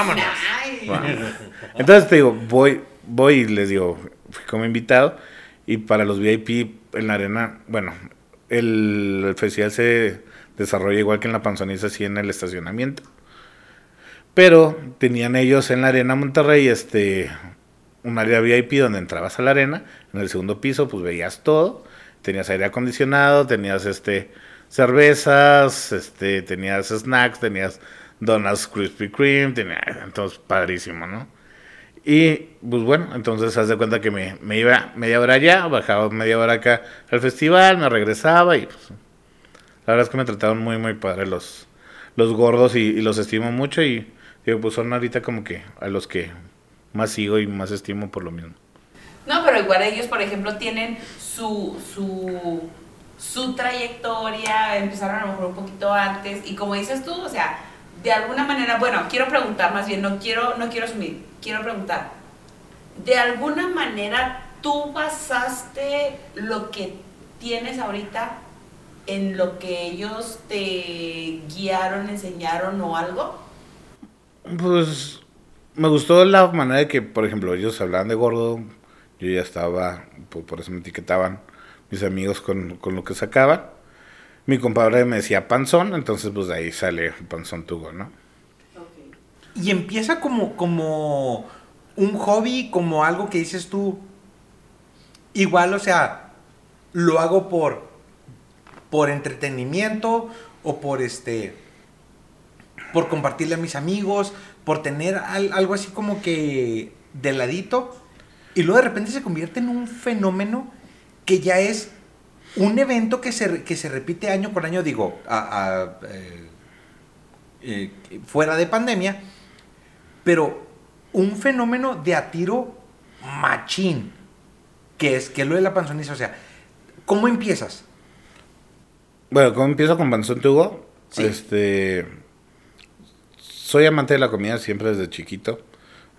Vámonos. Entonces te digo, voy, voy y les digo, fui como invitado y para los VIP en la arena, bueno, el, el festival se desarrolla igual que en la panzoniza, así en el estacionamiento. Pero tenían ellos en la arena Monterrey este un área VIP donde entrabas a la arena, en el segundo piso pues veías todo, tenías aire acondicionado, tenías este cervezas, este tenías snacks, tenías donuts Krispy Kreme, tenía entonces padrísimo, ¿no? Y pues bueno, entonces haz de cuenta que me, me iba media hora allá, bajaba media hora acá al festival, me regresaba y pues la verdad es que me trataron muy muy padre los, los gordos y, y los estimo mucho y digo, pues son ahorita como que a los que más sigo y más estimo por lo mismo. No, pero igual ellos, por ejemplo, tienen su, su, su trayectoria, empezaron a lo mejor un poquito antes, y como dices tú, o sea, de alguna manera, bueno, quiero preguntar más bien, no quiero, no quiero asumir, quiero preguntar, de alguna manera tú basaste lo que tienes ahorita en lo que ellos te guiaron, enseñaron o algo? Pues me gustó la manera de que, por ejemplo, ellos hablaban de gordo, yo ya estaba, por, por eso me etiquetaban mis amigos con, con lo que sacaban. Mi compadre me decía panzón, entonces pues de ahí sale panzón tugo, ¿no? Y empieza como, como un hobby, como algo que dices tú. Igual, o sea, lo hago por, por entretenimiento o por este. por compartirle a mis amigos, por tener al- algo así como que de ladito. Y luego de repente se convierte en un fenómeno que ya es un evento que se, que se repite año con año, digo, a- a, eh, eh, fuera de pandemia, pero un fenómeno de a tiro machín, que es, que es lo de la panzoniza. O sea, ¿cómo empiezas? Bueno, como empiezo con panzón tugo, Sí. este, soy amante de la comida siempre desde chiquito.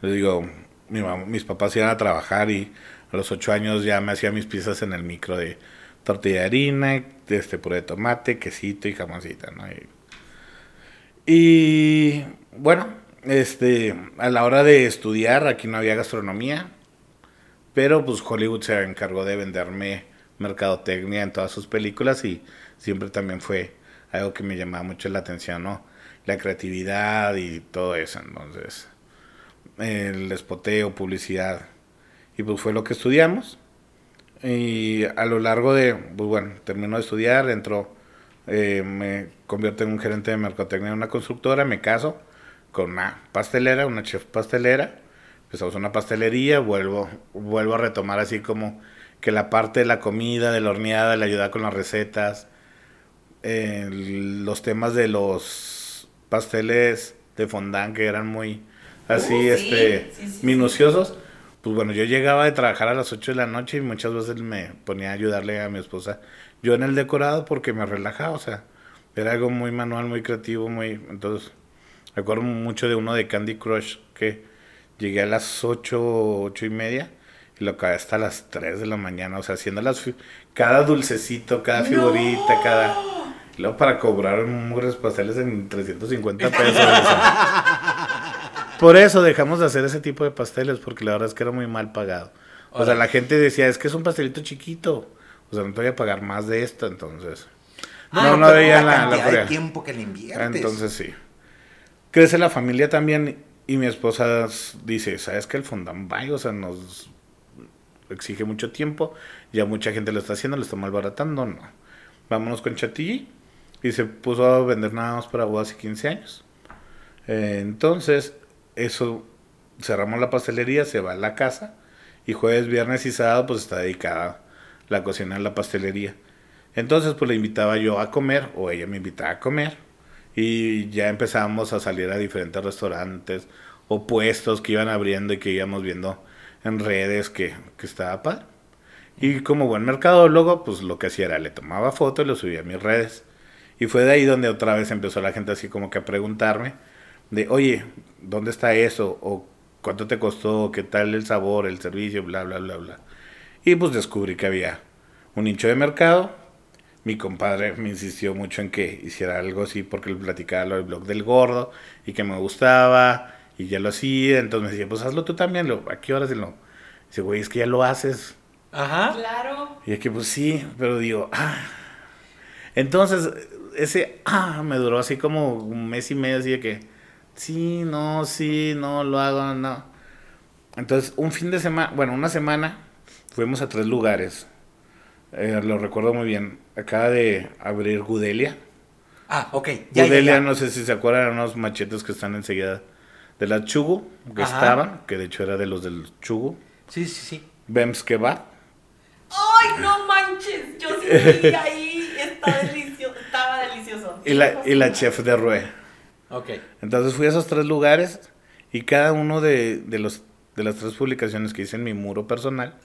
Les digo, mis papás iban a trabajar y a los ocho años ya me hacía mis piezas en el micro de tortilla de harina, este puré de tomate, quesito y jamoncita, ¿no? Y, y, bueno, este, a la hora de estudiar, aquí no había gastronomía, pero pues Hollywood se encargó de venderme mercadotecnia en todas sus películas y siempre también fue algo que me llamaba mucho la atención, ¿no? La creatividad y todo eso, entonces, el espoteo, publicidad, y pues fue lo que estudiamos. Y a lo largo de, pues bueno, terminó de estudiar, entró, eh, me convierto en un gerente de mercadotecnia en una constructora, me caso con una pastelera, una chef pastelera, empezamos una pastelería, vuelvo, vuelvo a retomar así como que la parte de la comida, de la horneada, la ayuda con las recetas, eh, los temas de los pasteles de fondant que eran muy así, Uh, sí, este, sí, sí, minuciosos. Pues bueno, yo llegaba de trabajar a las 8 de la noche y muchas veces me ponía a ayudarle a mi esposa. Yo en el decorado porque me relajaba, o sea, era algo muy manual, muy creativo, muy... Entonces, me acuerdo mucho de uno de Candy Crush que llegué a las 8, 8 y media y lo acabé hasta las 3 de la mañana, o sea, haciendo las... Cada dulcecito, cada figurita, cada... y Luego para cobrar mugres pasteles en 350 pesos. o sea. Por eso dejamos de hacer ese tipo de pasteles, porque la verdad es que era muy mal pagado. O sea, la gente decía, es que es un pastelito chiquito. O sea, no te voy a pagar más de esto, entonces. no, no pero veían la, la cantidad de tiempo que le inviertes. Entonces sí. Crece la familia también Y mi esposa dice, ¿sabes que el Fondant Bay, o sea, nos exige mucho tiempo, ya mucha gente lo está haciendo, lo está malbaratando, no. Vámonos con Chantilly. Y se puso a vender nada más para bodas y 15 años. Eh, entonces, eso, cerramos la pastelería, se va a la casa. Y jueves, viernes y sábado, pues está dedicada la cocina en la pastelería. Entonces, pues le invitaba yo a comer, o ella me invitaba a comer. Y ya empezábamos a salir a diferentes restaurantes o puestos que iban abriendo y que íbamos viendo en redes que, que estaba padre. Y como buen mercadólogo, pues lo que hacía era le tomaba foto y lo subía a mis redes. Y fue de ahí donde otra vez empezó la gente así como que a preguntarme de, oye, ¿dónde está eso? ¿O cuánto te costó? ¿Qué tal el sabor, el servicio? Bla, bla, bla, bla. Y pues descubrí que había un nicho de mercado. Mi compadre me insistió mucho en que hiciera algo así porque le platicaba lo del blog del gordo y que me gustaba y ya lo hacía. Entonces me decía, pues hazlo tú también. Lo, ¿A qué horas? Y lo, dice, güey, es que ya lo haces. Ajá. Claro. Y es que pues sí, pero digo, ah. Entonces, ese ah me duró así como un mes y medio, así de que, sí, no, sí, no, lo hago, no. Entonces, un fin de semana, bueno, una semana, fuimos a tres lugares. Eh, lo recuerdo muy bien. Acaba de abrir Gudelia. Ah, ok. Ya, Gudelia, ya. no sé si se acuerdan, unos machetes que están enseguida de la Chugu, que Ajá. estaban, que de hecho era de los del Chugu. Sí, sí, sí. Bems Kebab. ¡Ay, no manches! Yo sí ahí. Está delicioso. Estaba delicioso. Y la, y la chef de Rue. Ok. Entonces fui a esos tres lugares y cada uno de, de, los, de las tres publicaciones que hice en mi muro personal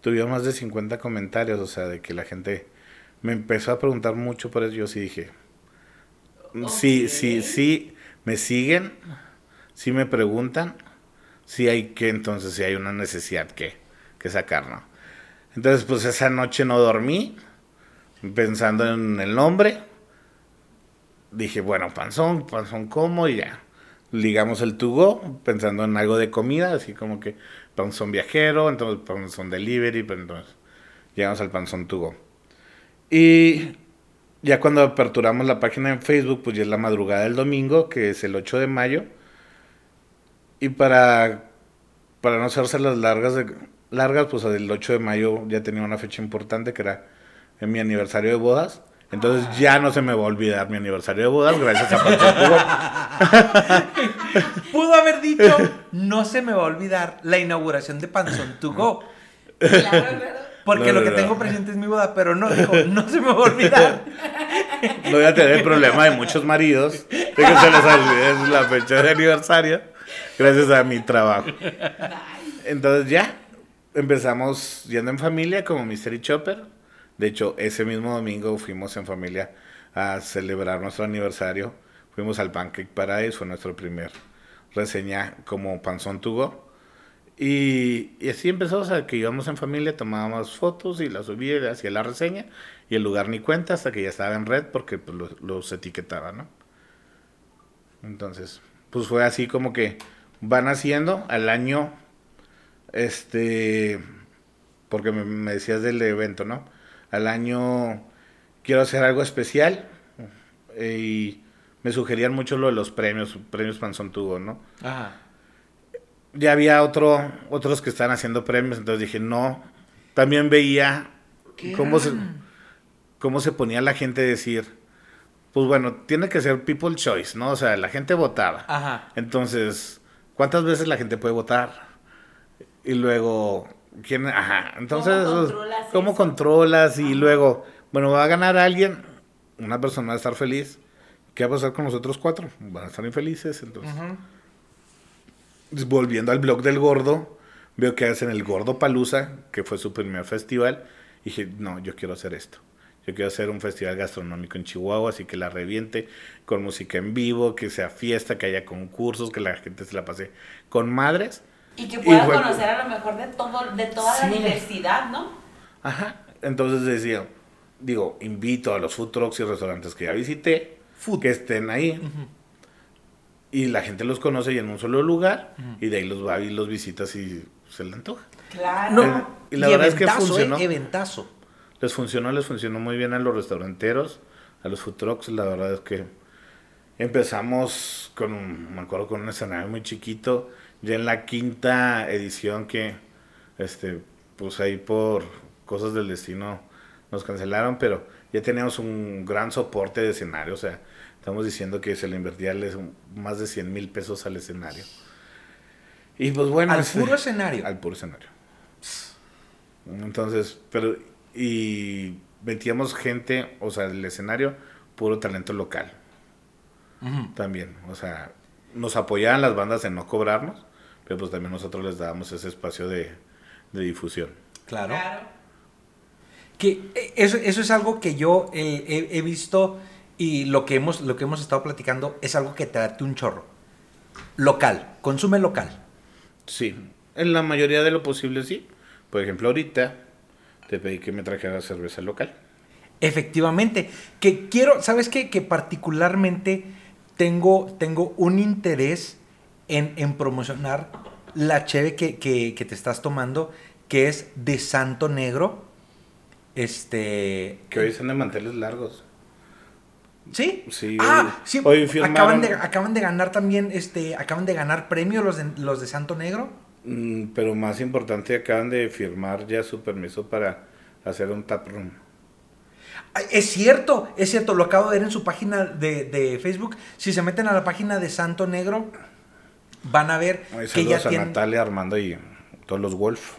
tuvieron más de 50 comentarios, o sea, de que la gente me empezó a preguntar mucho por eso. Yo sí dije, sí, sí, sí, me siguen, sí me preguntan, sí hay que, entonces sí hay una necesidad que, que sacar, ¿no? Entonces, pues esa noche no dormí pensando en el nombre dije, bueno, panzón, panzón como y ya. Ligamos el tugo pensando en algo de comida, así como que panzón viajero, entonces panzón delivery, pues entonces llegamos al panzón tugo. Y ya cuando aperturamos la página en Facebook, pues ya es la madrugada del domingo, que es el 8 de mayo. Y para, para no hacerse las largas, de, largas, pues el 8 de mayo ya tenía una fecha importante que era en mi aniversario de bodas. Entonces ya no se me va a olvidar mi aniversario de bodas gracias a Panzón Tugo. Pudo haber dicho, no se me va a olvidar la inauguración de Panzón to Go. Claro, claro. Porque No, lo que no. tengo presente es mi boda, pero no, dijo, no se me va a olvidar. No voy a tener el problema de muchos maridos de que se les olvide la fecha de aniversario gracias a mi trabajo. Entonces ya empezamos yendo en familia como Mystery Chopper. De hecho, ese mismo domingo fuimos en familia a celebrar nuestro aniversario. Fuimos al Pancake Paradise, fue nuestro primer reseña como Panzón Tugo. Y, y así empezó, o sea, que íbamos en familia, tomábamos fotos y las subía y hacía la reseña. Y el lugar ni cuenta hasta que ya estaba en red porque pues, los, los etiquetaba, ¿no? Entonces, pues fue así como que van haciendo al año, este, porque me, me decías del evento, ¿no? Al año quiero hacer algo especial eh, y me sugerían mucho lo de los premios, premios Panzón Tubo, ¿no? Ajá. ya había otro, otros que estaban haciendo premios, entonces dije, no. También veía cómo se, cómo se ponía la gente a decir, pues bueno, tiene que ser people choice, ¿no? O sea, la gente votaba. Ajá. Entonces, ¿cuántas veces la gente puede votar? Y luego, ¿quién? Ajá. Entonces, ¿Cómo controlas ¿cómo eso? controlas? Y luego, bueno, va a ganar alguien, una persona va a estar feliz. ¿Qué va a pasar con los otros cuatro? Van a estar infelices, entonces. Volviendo al blog del gordo, veo que hacen el Gordo Palusa, que fue su primer festival. Y dije, no, yo quiero hacer esto. Yo quiero hacer un festival gastronómico en Chihuahua, así que la reviente con música en vivo, que sea fiesta, que haya concursos, que la gente se la pase con madres. Y que pueda fue- conocer a lo mejor de todo, de toda la diversidad, ¿no? Ajá. Entonces decía, digo, invito a los food trucks y restaurantes que ya visité, Food. que estén ahí. Y la gente los conoce y en un solo lugar, y de ahí los va y los visitas y se le antoja. Claro. No, Y la verdad es que eventazo, funcionó. eh, eventazo. Les funcionó, les funcionó muy bien a los restauranteros, a los food trucks, la verdad es que... Empezamos con, un- me acuerdo, con un escenario muy chiquito. Ya en la quinta edición que, este, pues ahí por cosas del destino nos cancelaron, pero ya teníamos un gran soporte de escenario. O sea, estamos diciendo que se le invertía más de 100 mil pesos al escenario. Y pues bueno. Al este, puro escenario. Al puro escenario. Entonces, pero, y metíamos gente, o sea, el escenario, puro talento local también. O sea, nos apoyaban las bandas en no cobrarnos, pero pues también nosotros les dábamos ese espacio de, de difusión. Claro. Claro. Que eh, eso, eso es algo que yo eh, he, he visto y lo que, hemos, lo que hemos estado platicando es algo que te date un chorro. Local, consume local. Sí, en la mayoría de lo posible sí. Por ejemplo, ahorita te pedí que me trajera cerveza local. Efectivamente, que quiero, ¿sabes qué? Que particularmente tengo, tengo un interés en, en promocionar la cheve que, que- que te estás tomando, que es de Santo Negro. Este. Que hoy están de manteles largos. ¿Sí? Sí, Ah, hoy- sí. hoy firmaron- acaban, de, acaban de ganar también, este, acaban de ganar premio los de, los de Santo Negro. Mm, pero más importante, acaban de firmar ya su permiso para hacer un taproom. Es cierto, es cierto, lo acabo de ver en su página de, de Facebook. Si se meten a la página de Santo Negro, van a ver Ay, que ya Saludos a tienen, Natalia, Armando y todos los Wolf.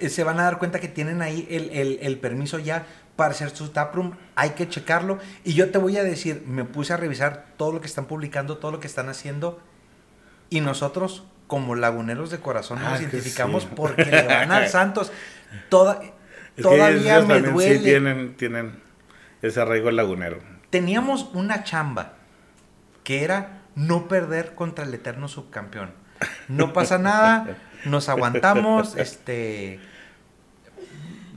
eh, se van a dar cuenta que tienen ahí el, el- el permiso ya para hacer su taproom. Hay que checarlo. Y yo te voy a decir, me puse a revisar todo lo que están publicando, todo lo que están haciendo. Y nosotros, como laguneros de corazón, Ah, nos que identificamos sí. porque le van al Santos. Toda, Es que todavía me duele. Sí tienen, tienen ese arraigo lagunero. Teníamos una chamba que era no perder contra el eterno subcampeón. No pasa nada, nos aguantamos, este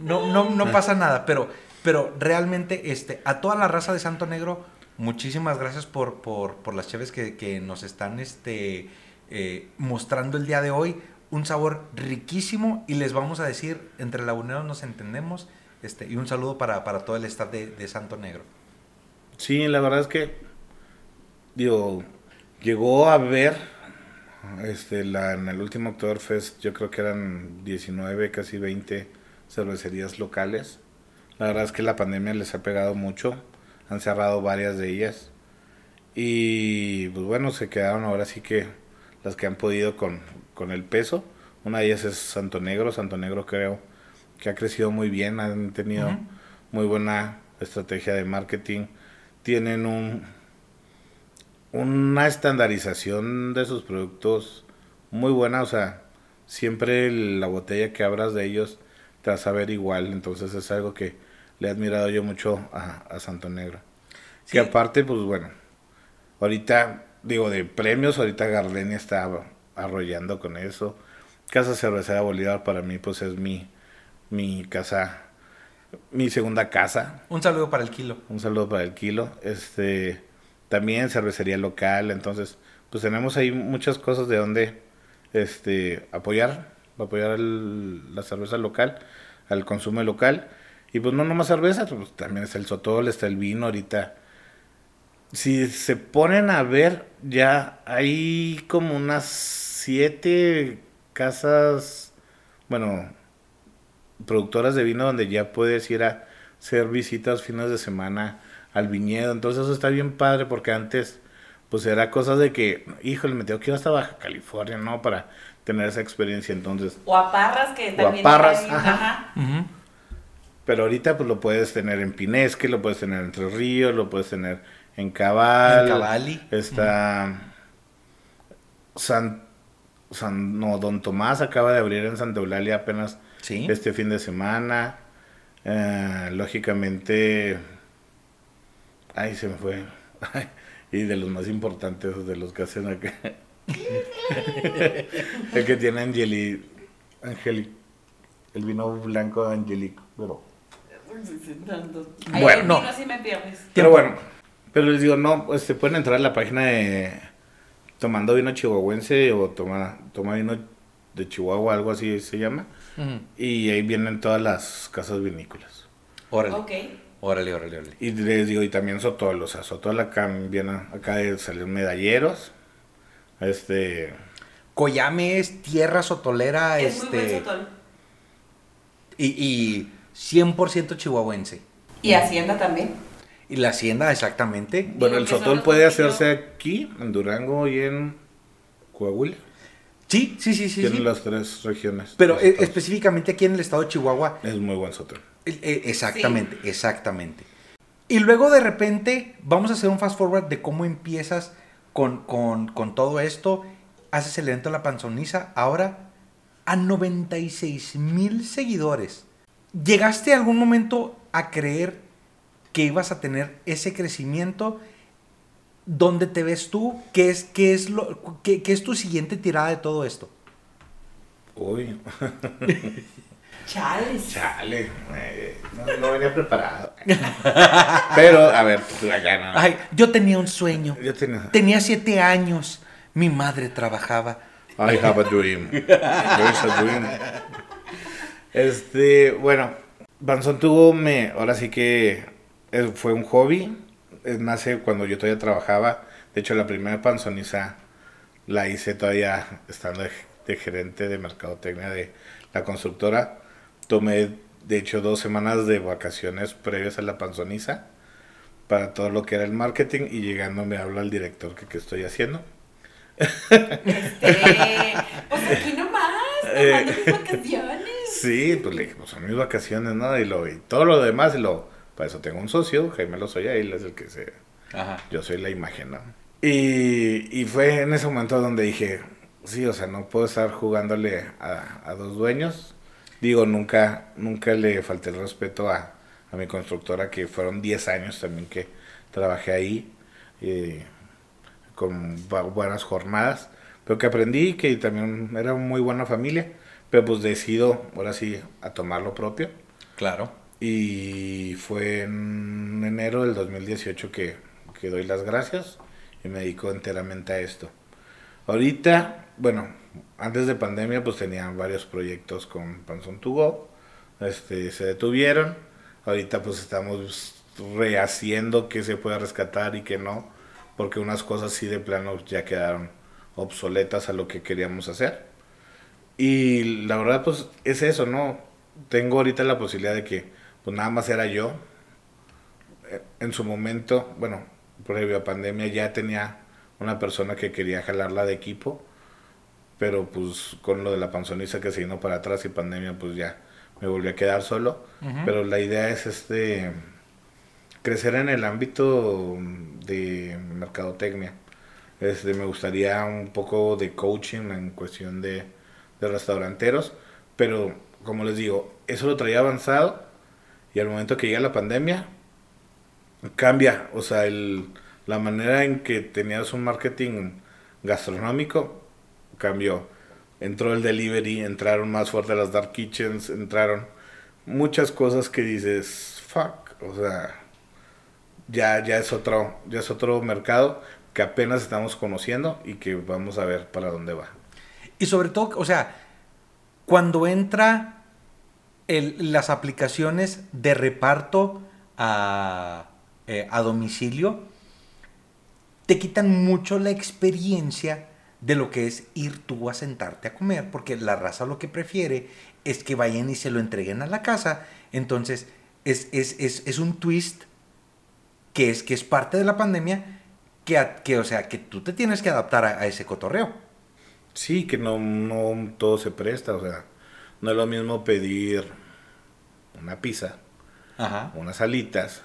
no, no, no pasa nada, pero, pero realmente este, a toda la raza de Santo Negro, muchísimas gracias por, por, por las cheves que, que nos están este, eh, mostrando el día de hoy. Un sabor riquísimo y les vamos a decir, entre laguneros nos entendemos, este, y un saludo para, para todo el staff de, de Santo Negro. Sí, la verdad es que, digo, llegó a ver, este, la, en el último Oktoberfest, yo creo que eran 19, casi 20 cervecerías locales. La verdad es que la pandemia les ha pegado mucho, han cerrado varias de ellas. Y pues bueno, se quedaron ahora sí que las que han podido con, con el peso. Una de ellas es Santo Negro. Santo Negro creo que ha crecido muy bien, han tenido muy buena estrategia de marketing. Tienen un una estandarización de sus productos muy buena, o sea, siempre la botella que abras de ellos te vas a ver igual, entonces es algo que le he admirado yo mucho a, a Santo Negro. Sí. Que aparte, pues bueno, ahorita, digo, de premios, ahorita Gardenia está arrollando con eso. Casa Cervecera Bolívar para mí, pues es mi, mi casa, mi segunda casa. Un saludo para el kilo. Un saludo para el kilo. Este, también cervecería local, entonces, pues tenemos ahí muchas cosas de donde este, apoyar, apoyar la cerveza local, al consumo local. Y pues no nomás cerveza, pues también está el sotol, está el vino ahorita. Si se ponen a ver, ya hay como unas siete casas, bueno, productoras de vino donde ya puedes ir a hacer visitas fines de semana al viñedo. Entonces eso está bien padre porque antes pues era cosa de que, híjole, me tengo que ir hasta Baja California, ¿no? Para tener esa experiencia. Entonces, O a Parras, que también Parras, está ahí, ajá. ajá. pero ahorita pues lo puedes tener en Pinesque, lo puedes tener en Entre Ríos, lo puedes tener en Cabal. En Cabali. Está San, San, no, Don Tomás acaba de abrir en Santa Eulalia apenas Sí. este fin de semana. Eh, lógicamente, ay, se me fue. y de los más importantes, de los que hacen acá. el que tiene Angeli, Angelic, el vino blanco de Angelic, pero Ay, Bueno, en no. sí me pierdes. Pero bueno, pero les digo, no, pues se pueden entrar a la página de Tomando Vino Chihuahuense o Toma, toma Vino de Chihuahua, algo así se llama. Y ahí vienen todas las casas vinícolas. Órale. Ok. Órale, órale, órale. Y les digo, y también Sotol, o sea, Sotol acá viene, acá de salir medalleros. Este, Coyame es tierra sotolera, Es muy buen este, sotol. y, y 100% chihuahuense. Y Hacienda también. Y la hacienda, exactamente. bueno, el Sotol puede hacerse aquí, en Durango y en Coahuila. Sí, sí, sí, sí. Tienen sí. las tres regiones. Pero eh, Sotols. específicamente aquí en el estado de Chihuahua, Es muy buen Sotol. Eh, exactamente, exactamente. Y luego de repente vamos a hacer un fast forward de cómo empiezas con, con- con todo esto. Haces el evento de la panzoniza ahora a 96 mil seguidores. ¿Llegaste algún momento a creer que ibas a tener ese crecimiento? ¿Dónde te ves tú? ¿Qué es, qué es, lo, qué, qué es tu siguiente tirada de todo esto? Uy, Chales. chale. eh, no, no venía preparado. Pero, a ver, pues, ya no. Ay, yo tenía un sueño. Yo tenía... Tenía siete años. Mi madre trabajaba. I have a dream. There is a dream. Este, bueno, Banzón tuvo me, ahora sí que eh, fue un hobby. Es nace cuando yo todavía trabajaba. De hecho, la primera panzoniza la hice todavía estando de, de gerente de mercadotecnia de la constructora. Tomé, de hecho, dos semanas de vacaciones previas a la panzoniza para todo lo que era el marketing y llegando me habla el director que qué estoy haciendo. Este, pues aquí nomás, Eh. tomando mis vacaciones. Sí, pues le dije, pues son mis vacaciones, ¿no? Y, lo, y todo lo demás, y lo, para eso tengo un socio, Jaime Lozoya, él es el que se, Ajá. yo soy la imagen, ¿no? Y, y fue en ese momento donde dije, sí, o sea, no puedo estar jugándole a, a dos dueños. Digo, nunca, nunca le falté el respeto a, a mi constructora, que fueron 10 años también que trabajé ahí, eh, con bu- buenas jornadas, pero que aprendí que también era muy buena familia, pero pues decido, ahora sí, a tomar lo propio. Claro. Y fue en enero del 2018 que, que doy las gracias y me dedico enteramente a esto. Ahorita, bueno, antes de pandemia pues tenía varios proyectos con Panzón to Go, este, se detuvieron. Ahorita pues estamos rehaciendo qué se puede rescatar y qué no, porque unas cosas sí de plano ya quedaron obsoletas a lo que queríamos hacer. Y la verdad, pues es eso, ¿no? Tengo ahorita la posibilidad de que, pues nada más era yo. Eh, En su momento, bueno, previo a pandemia ya tenía una persona que quería jalarla de equipo, pero pues con lo de la panzoniza que se vino para atrás y pandemia, pues ya me volví a quedar solo. Pero la idea es este crecer en el ámbito de mercadotecnia. Este, me gustaría un poco de coaching en cuestión de, de restauranteros, pero como les digo, eso lo traía avanzado y al momento que llega la pandemia, cambia, o sea, el, la manera en que tenías un marketing gastronómico cambió. Entró el delivery, entraron más fuerte las dark kitchens, entraron muchas cosas que dices, fuck, o sea, ya, ya es otro, ya es otro mercado que apenas estamos conociendo y que vamos a ver para dónde va. Y sobre todo, o sea, cuando entra las aplicaciones de reparto a, eh, a domicilio, te quitan mucho la experiencia de lo que es ir tú a sentarte a comer, porque la raza lo que prefiere es que vayan y se lo entreguen a la casa. Entonces, es, es, es, es un twist que es, que es parte de la pandemia, que, que, o sea, que tú te tienes que adaptar a- a ese cotorreo. Sí, que no, no todo se presta, o sea, no es lo mismo pedir una pizza, Ajá. unas alitas,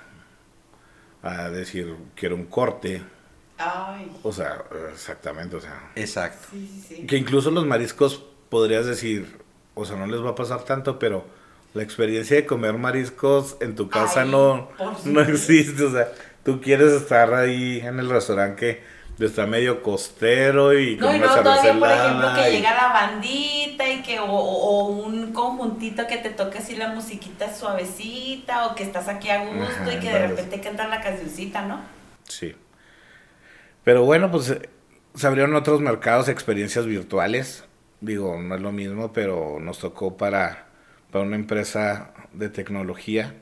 a decir quiero un corte, Ay, o sea, exactamente, o sea, Exacto. sí, sí, sí. que incluso los mariscos podrías decir, o sea, no les va a pasar tanto, pero la experiencia de comer mariscos en tu casa Ay, no, no existe, o sea, tú quieres estar ahí en el restaurante que está medio costero y No, con y una luego todavía, por ejemplo, que y- llega la bandita y que, o, un conjuntito que te toque así la musiquita suavecita, o que estás aquí a gusto Ajá, y que de repente canta la cancioncita, ¿no? Sí. Pero bueno, pues se abrieron otros mercados, experiencias virtuales. Digo, no es lo mismo, pero nos tocó para, para una empresa de tecnología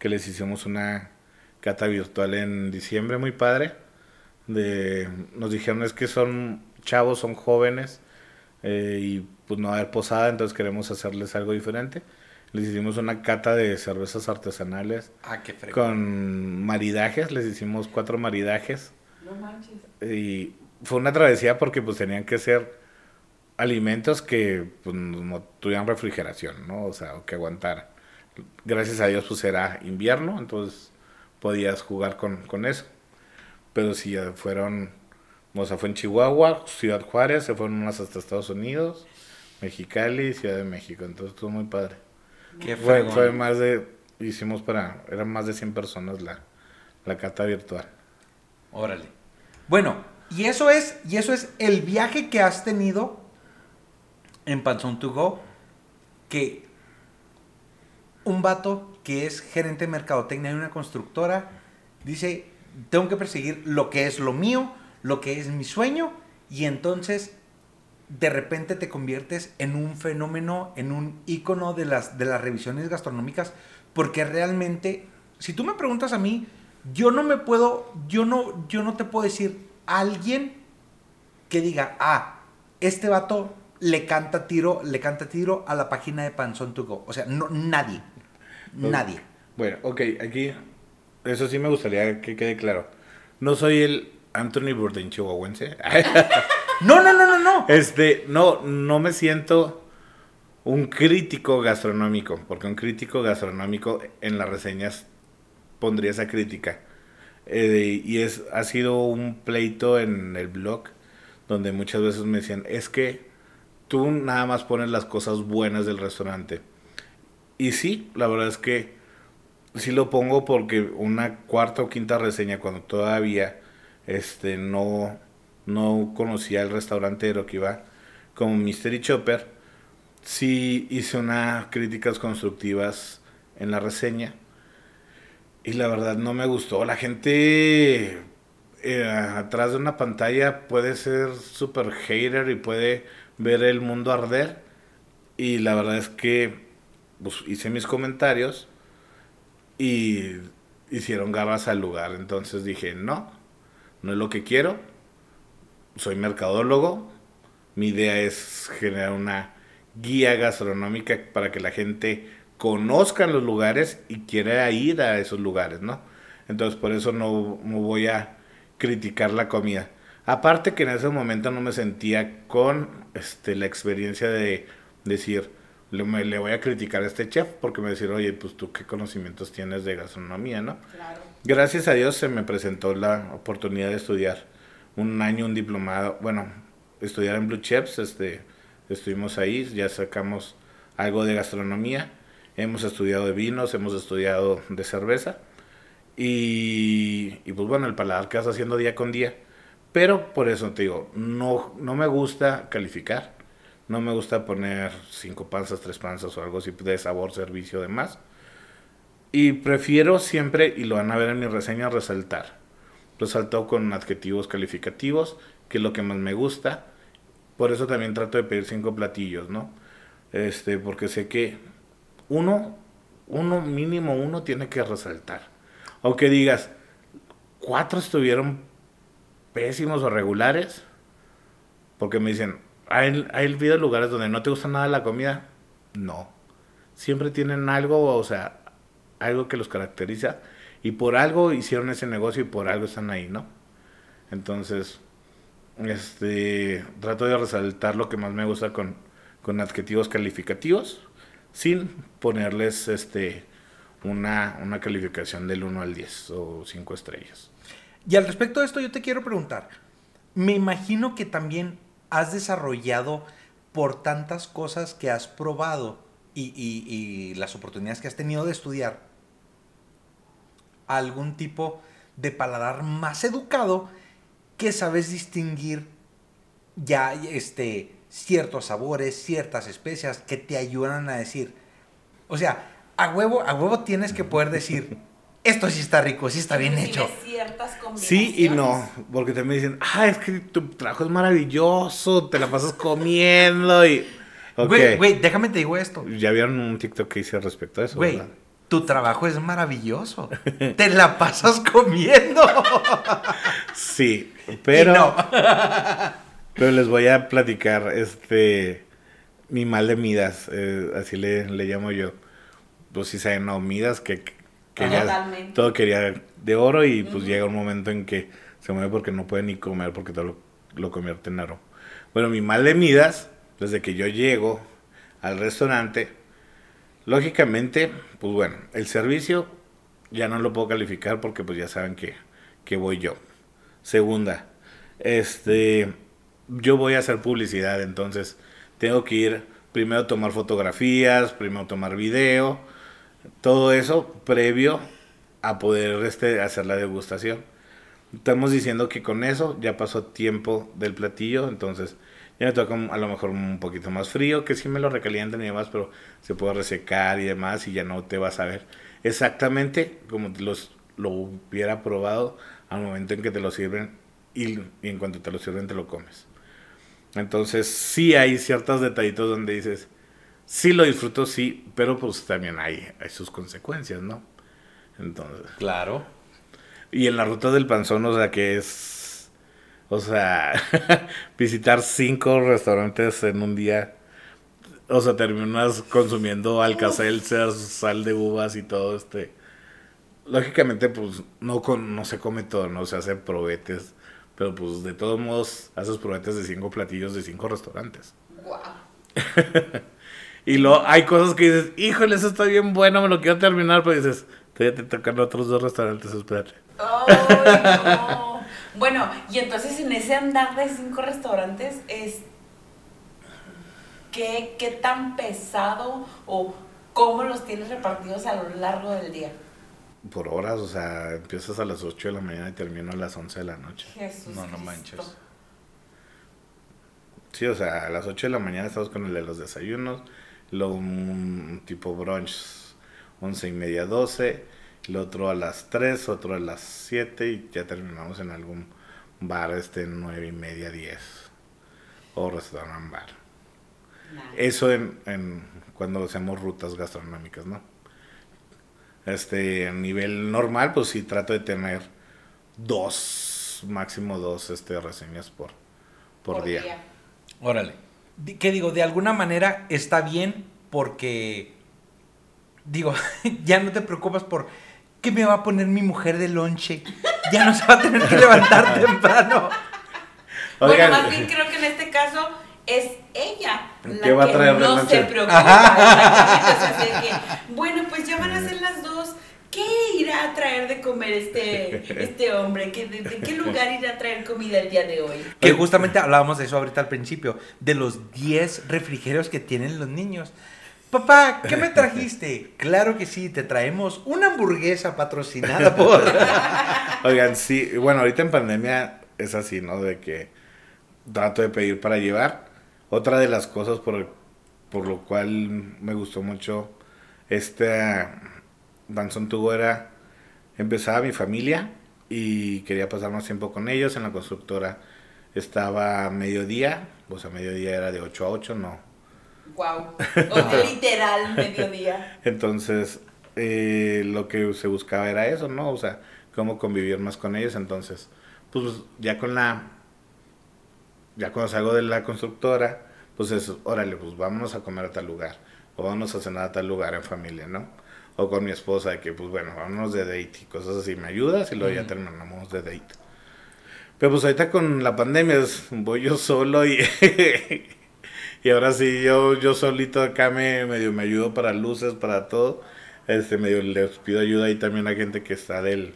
que les hicimos una cata virtual en diciembre, muy padre. De, nos dijeron es que son chavos, son jóvenes eh, y pues no va a haber posada, entonces queremos hacerles algo diferente. Les hicimos una cata de cervezas artesanales Ah, qué con maridajes, les hicimos cuatro maridajes No manches. y fue una travesía porque pues tenían que ser alimentos que pues, no tuvieran refrigeración, ¿no? O sea, o que aguantaran. Gracias a Dios pues era invierno, entonces podías jugar con, con eso. Pero si ya fueron, o sea, fue en Chihuahua, Ciudad Juárez, se fueron unas hasta Estados Unidos, Mexicali Ciudad de México, entonces estuvo muy padre. Qué Fue, fue más de, hicimos para, eran más de 100 personas la, la cata virtual. Órale. Bueno, y eso es, y eso es el viaje que has tenido en Panzón to Go, que un vato que es gerente de mercadotecnia de una constructora dice, tengo que perseguir lo que es lo mío, lo que es mi sueño, y entonces de repente te conviertes en un fenómeno, en un ícono de las, de las revisiones gastronómicas, porque realmente, si tú me preguntas a mí, yo no me puedo, yo no, yo no te puedo decir alguien que diga, ah, este vato le canta tiro, le canta tiro a la página de Panzón to Go. O sea, no, nadie. Nadie. Bueno, ok, aquí, eso sí me gustaría que quede claro. No soy el Anthony Bourdain chihuahuense. No, no, no, no, no. Este, no, no me siento un crítico gastronómico, porque un crítico gastronómico en las reseñas pondría esa crítica. Eh, y es, ha sido un pleito en el blog donde muchas veces me decían, es que tú nada más pones las cosas buenas del restaurante. Y sí, la verdad es que sí lo pongo porque una cuarta o quinta reseña cuando todavía este no no conocía el restaurantero que iba como Mystery Chopper, sí hice unas críticas constructivas en la reseña y la verdad no me gustó. La gente eh, atrás de una pantalla puede ser super hater y puede ver el mundo arder y la verdad es que pues, hice mis comentarios y hicieron garras al lugar. Entonces dije, no, no es lo que quiero. Soy mercadólogo. Mi idea es generar una guía gastronómica para que la gente conozca los lugares y quiera ir a esos lugares, ¿no? Entonces por eso no, no voy a criticar la comida. Aparte que en ese momento no me sentía con este, la experiencia de decir, le, me- le voy a criticar a este chef porque me decir, oye, pues tú qué conocimientos tienes de gastronomía, ¿no? Claro. Gracias a Dios se me presentó la oportunidad de estudiar un año, un diplomado, bueno, estudiar en Blue Chefs, este, estuvimos ahí, ya sacamos algo de gastronomía, hemos estudiado de vinos, hemos estudiado de cerveza y, y pues bueno, el paladar que vas haciendo día con día, pero por eso te digo, no, no me gusta calificar, no me gusta poner cinco panzas, tres panzas o algo así de sabor, servicio, demás. Y prefiero siempre, y lo van a ver en mi reseña, resaltar. Resalto con adjetivos calificativos, que es lo que más me gusta. Por eso también trato de pedir cinco platillos, ¿no? Este, porque sé que uno, uno, mínimo uno tiene que resaltar. Aunque digas, cuatro estuvieron pésimos o regulares, porque me dicen, ¿hay, hay habido lugares donde no te gusta nada la comida? No. Siempre tienen algo, o sea, algo que los caracteriza y por algo hicieron ese negocio y por algo están ahí, ¿no? Entonces, este, trato de resaltar lo que más me gusta con, con adjetivos calificativos sin ponerles este una, una calificación del 1 al 10 o 5 estrellas. Y al respecto de esto yo te quiero preguntar, me imagino que también has desarrollado por tantas cosas que has probado y, y- y las oportunidades que has tenido de estudiar algún tipo de paladar más educado que sabes distinguir ya este ciertos sabores, ciertas especias que te ayudan a decir, o sea, a huevo, a huevo tienes que poder decir, esto sí está rico, sí está bien hecho. Ciertas Sí y no, porque también dicen, ah, es que tu trabajo es maravilloso, te la pasas comiendo y... Güey, güey, déjame te digo esto. Ya vieron un TikTok que hice respecto a eso, Güey, ¿verdad? tu trabajo es maravilloso. Te la pasas comiendo. Sí, pero, Y no. Pero les voy a platicar este mi mal de Midas, eh, así le, le llamo yo. Pues si saben, no, Midas que que Totalmente. todo quería de oro y pues llega un momento en que se mueve porque no puede ni comer porque todo lo, lo convierte en oro. Bueno, mi mal de Midas, desde que yo llego al restaurante, lógicamente, pues bueno, el servicio ya no lo puedo calificar porque pues ya saben que, que voy yo. Segunda, este, yo voy a hacer publicidad, entonces tengo que ir primero a tomar fotografías, primero tomar video, todo eso previo a poder este, hacer la degustación. Estamos diciendo que con eso ya pasó tiempo del platillo, entonces ya me toca a lo mejor un poquito más frío, que sí me lo recalientan y demás, pero se puede resecar y demás y ya no te vas a ver exactamente como los, lo hubiera probado al momento en que te lo sirven y, y en cuanto te lo sirven te lo comes. Entonces sí hay ciertos detallitos donde dices, sí lo disfruto, sí, pero pues también hay, hay sus consecuencias, ¿no? Entonces, Claro. y en la ruta del panzón, o sea, que es, o sea, visitar cinco restaurantes en un día, o sea, terminas consumiendo alcacelser, sal de uvas y todo este. Lógicamente, pues, no, con, no se come todo, no se hace probetes, pero pues, de todos modos, haces probetes de cinco platillos de cinco restaurantes. Guau. Y luego hay cosas que dices, híjole, eso está bien bueno, me lo quiero terminar, pero dices, todavía te tocan otros dos restaurantes, espérate. Ay, no. Bueno, y entonces en ese andar de cinco restaurantes, es ¿qué, qué tan pesado o cómo los tienes repartidos a lo largo del día? Por horas, o sea, empiezas a las 8 de la mañana y termino a las 11 de la noche. Jesús. No, no Cristo. manches. Sí, o sea, a las 8 de la mañana estamos con el de los desayunos, luego un tipo brunch 11 y media, 12, el otro a las 3, otro a las 7 y ya terminamos en algún bar este 9 y media, 10 o restaurant bar. Nice. Eso en, en cuando hacemos rutas gastronómicas, ¿no? Este, a nivel normal, pues sí trato de tener dos, máximo dos este, reseñas por, por, día. Órale. ¿Qué digo? De alguna manera está bien porque, digo, ya no te preocupas por qué me va a poner mi mujer de lonche. Ya no se va a tener que levantar temprano. Oigan, Bueno, más bien creo que en este caso es ella la ¿Qué va a que traer de no se preocupa. así que, bueno, pues ya van a ser las dos. ¿Qué irá a traer de comer este, este hombre? ¿Qué, de, de qué lugar irá a traer comida el día de hoy? Que justamente hablábamos de eso ahorita al principio, de los 10 refrigerios que tienen los niños. Papá, ¿qué me trajiste? Claro que sí, te traemos una hamburguesa patrocinada por... Oigan, sí, bueno, ahorita en pandemia es así, ¿no? De que trato de pedir para llevar. Otra de las cosas por, por lo cual me gustó mucho este Danzón Tugo era, empezaba mi familia y quería pasar más tiempo con ellos. En la constructora estaba a mediodía, o sea, mediodía era de 8 a 8, no, Wow. O literal mediodía. Entonces, eh, lo que se buscaba era eso, ¿no? O sea, cómo convivir más con ellos. Entonces, pues ya con la. Ya cuando salgo de la constructora, pues es, órale, pues vámonos a comer a tal lugar. O vámonos a cenar a tal lugar en familia, ¿no? O con mi esposa, de que, pues bueno, vámonos de date y cosas así. Me ayudas y luego ya terminamos de date. Pero pues ahorita con la pandemia es, voy yo solo y. Y ahora sí, yo, yo solito acá me, medio me ayudo para luces, para todo. Este, medio les pido ayuda ahí también a gente que está del,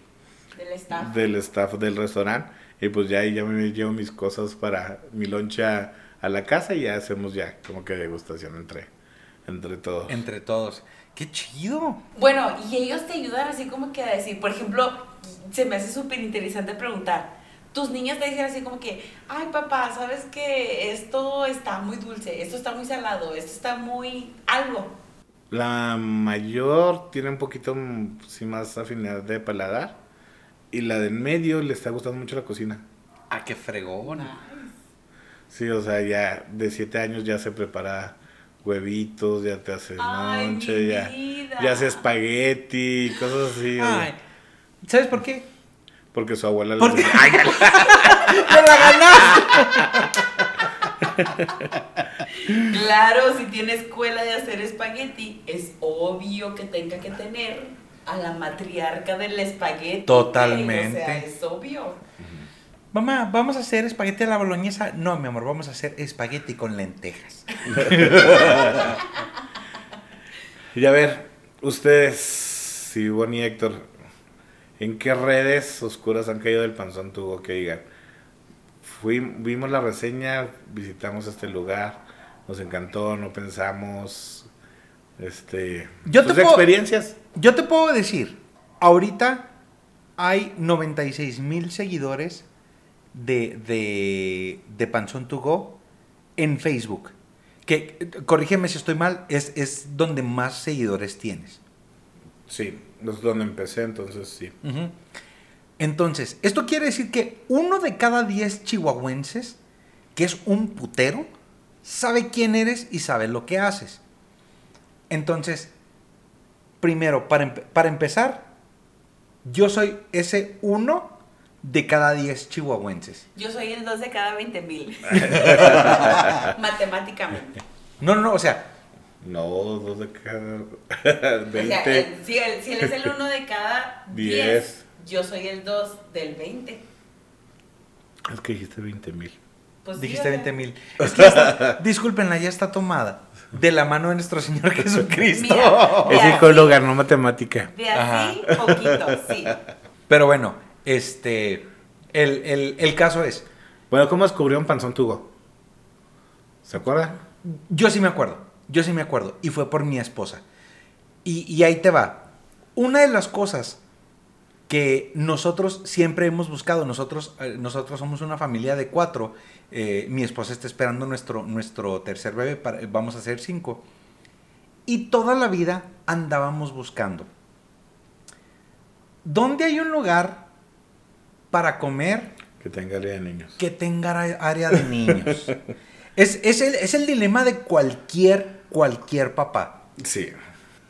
Del staff. del staff del restaurante. Y pues ya ahí ya me llevo mis cosas para mi loncha a la casa y ya hacemos ya como que degustación entre, entre todos. Entre todos. ¡Qué chido! Bueno, y ellos te ayudan así como que a decir, por ejemplo, se me hace súper interesante preguntar. Tus niños te dicen así como que, ay papá, ¿sabes que esto está muy dulce, esto está muy salado, esto está muy algo? La mayor tiene un poquito mm, sí, más afinidad de paladar. Y la de en medio le está gustando mucho la cocina. ¡Ah, qué fregón! Sí, o sea, ya de siete años ya se prepara huevitos, ya te hace mi ya, vida. ya hace espagueti, cosas así. Ay, ¿Sabes por qué? porque su abuela le dice, "Ay, ¡Me la ganaste! Claro, si tiene escuela de hacer espagueti, es obvio que tenga que tener a la matriarca del espagueti. Totalmente. O sea, es obvio. Mamá, ¿vamos a hacer espagueti a la boloñesa? No, mi amor, vamos a hacer espagueti con lentejas. Y a ver, ustedes, si Bonnie y Héctor, ¿en qué redes oscuras han caído del panzón tuvo que digan? Fui, vimos la reseña, visitamos este lugar, nos encantó, no pensamos, este, Yo te puedo- experiencias. Yo te puedo decir, ahorita hay 96 mil seguidores de, de, de Panzón to Go en Facebook. Que, corrígeme si estoy mal, es, es donde más seguidores tienes. Sí, es donde empecé, entonces sí. Entonces, esto quiere decir que uno de cada 10 chihuahuenses, que es un putero, sabe quién eres y sabe lo que haces. Entonces, primero, para, empe- para empezar, yo soy ese uno de cada 10 chihuahuenses. Yo soy el 2 de cada 20 mil. Matemáticamente. No, no, no, o sea, No, dos de cada O sea, 20. el- si, él, si él es el 1 de cada 10, Diez. yo soy el 2 del 20. Es que dijiste 20 mil. Pues dijiste sea, 20 mil. Es que ya está- discúlpenla, ya está tomada. De la mano de nuestro Señor Jesucristo. Mira. Es psicóloga, no matemática. De así, poquito, sí. Pero bueno, este. El, el- el caso es. Bueno, ¿cómo descubrió un panzón tubo? ¿Se acuerda? Yo sí me acuerdo. Yo sí me acuerdo. Y fue por mi esposa. Y, y ahí te va. Una de las cosas que nosotros siempre hemos buscado, nosotros, eh, nosotros somos una familia de cuatro. eh, mi esposa está esperando nuestro, nuestro tercer bebé, para- vamos a ser cinco. Y toda la vida andábamos buscando. ¿Dónde hay un lugar para comer Que tenga área de niños. que tenga área- área de niños. es, es el, es el dilema de cualquier, cualquier papá. Sí.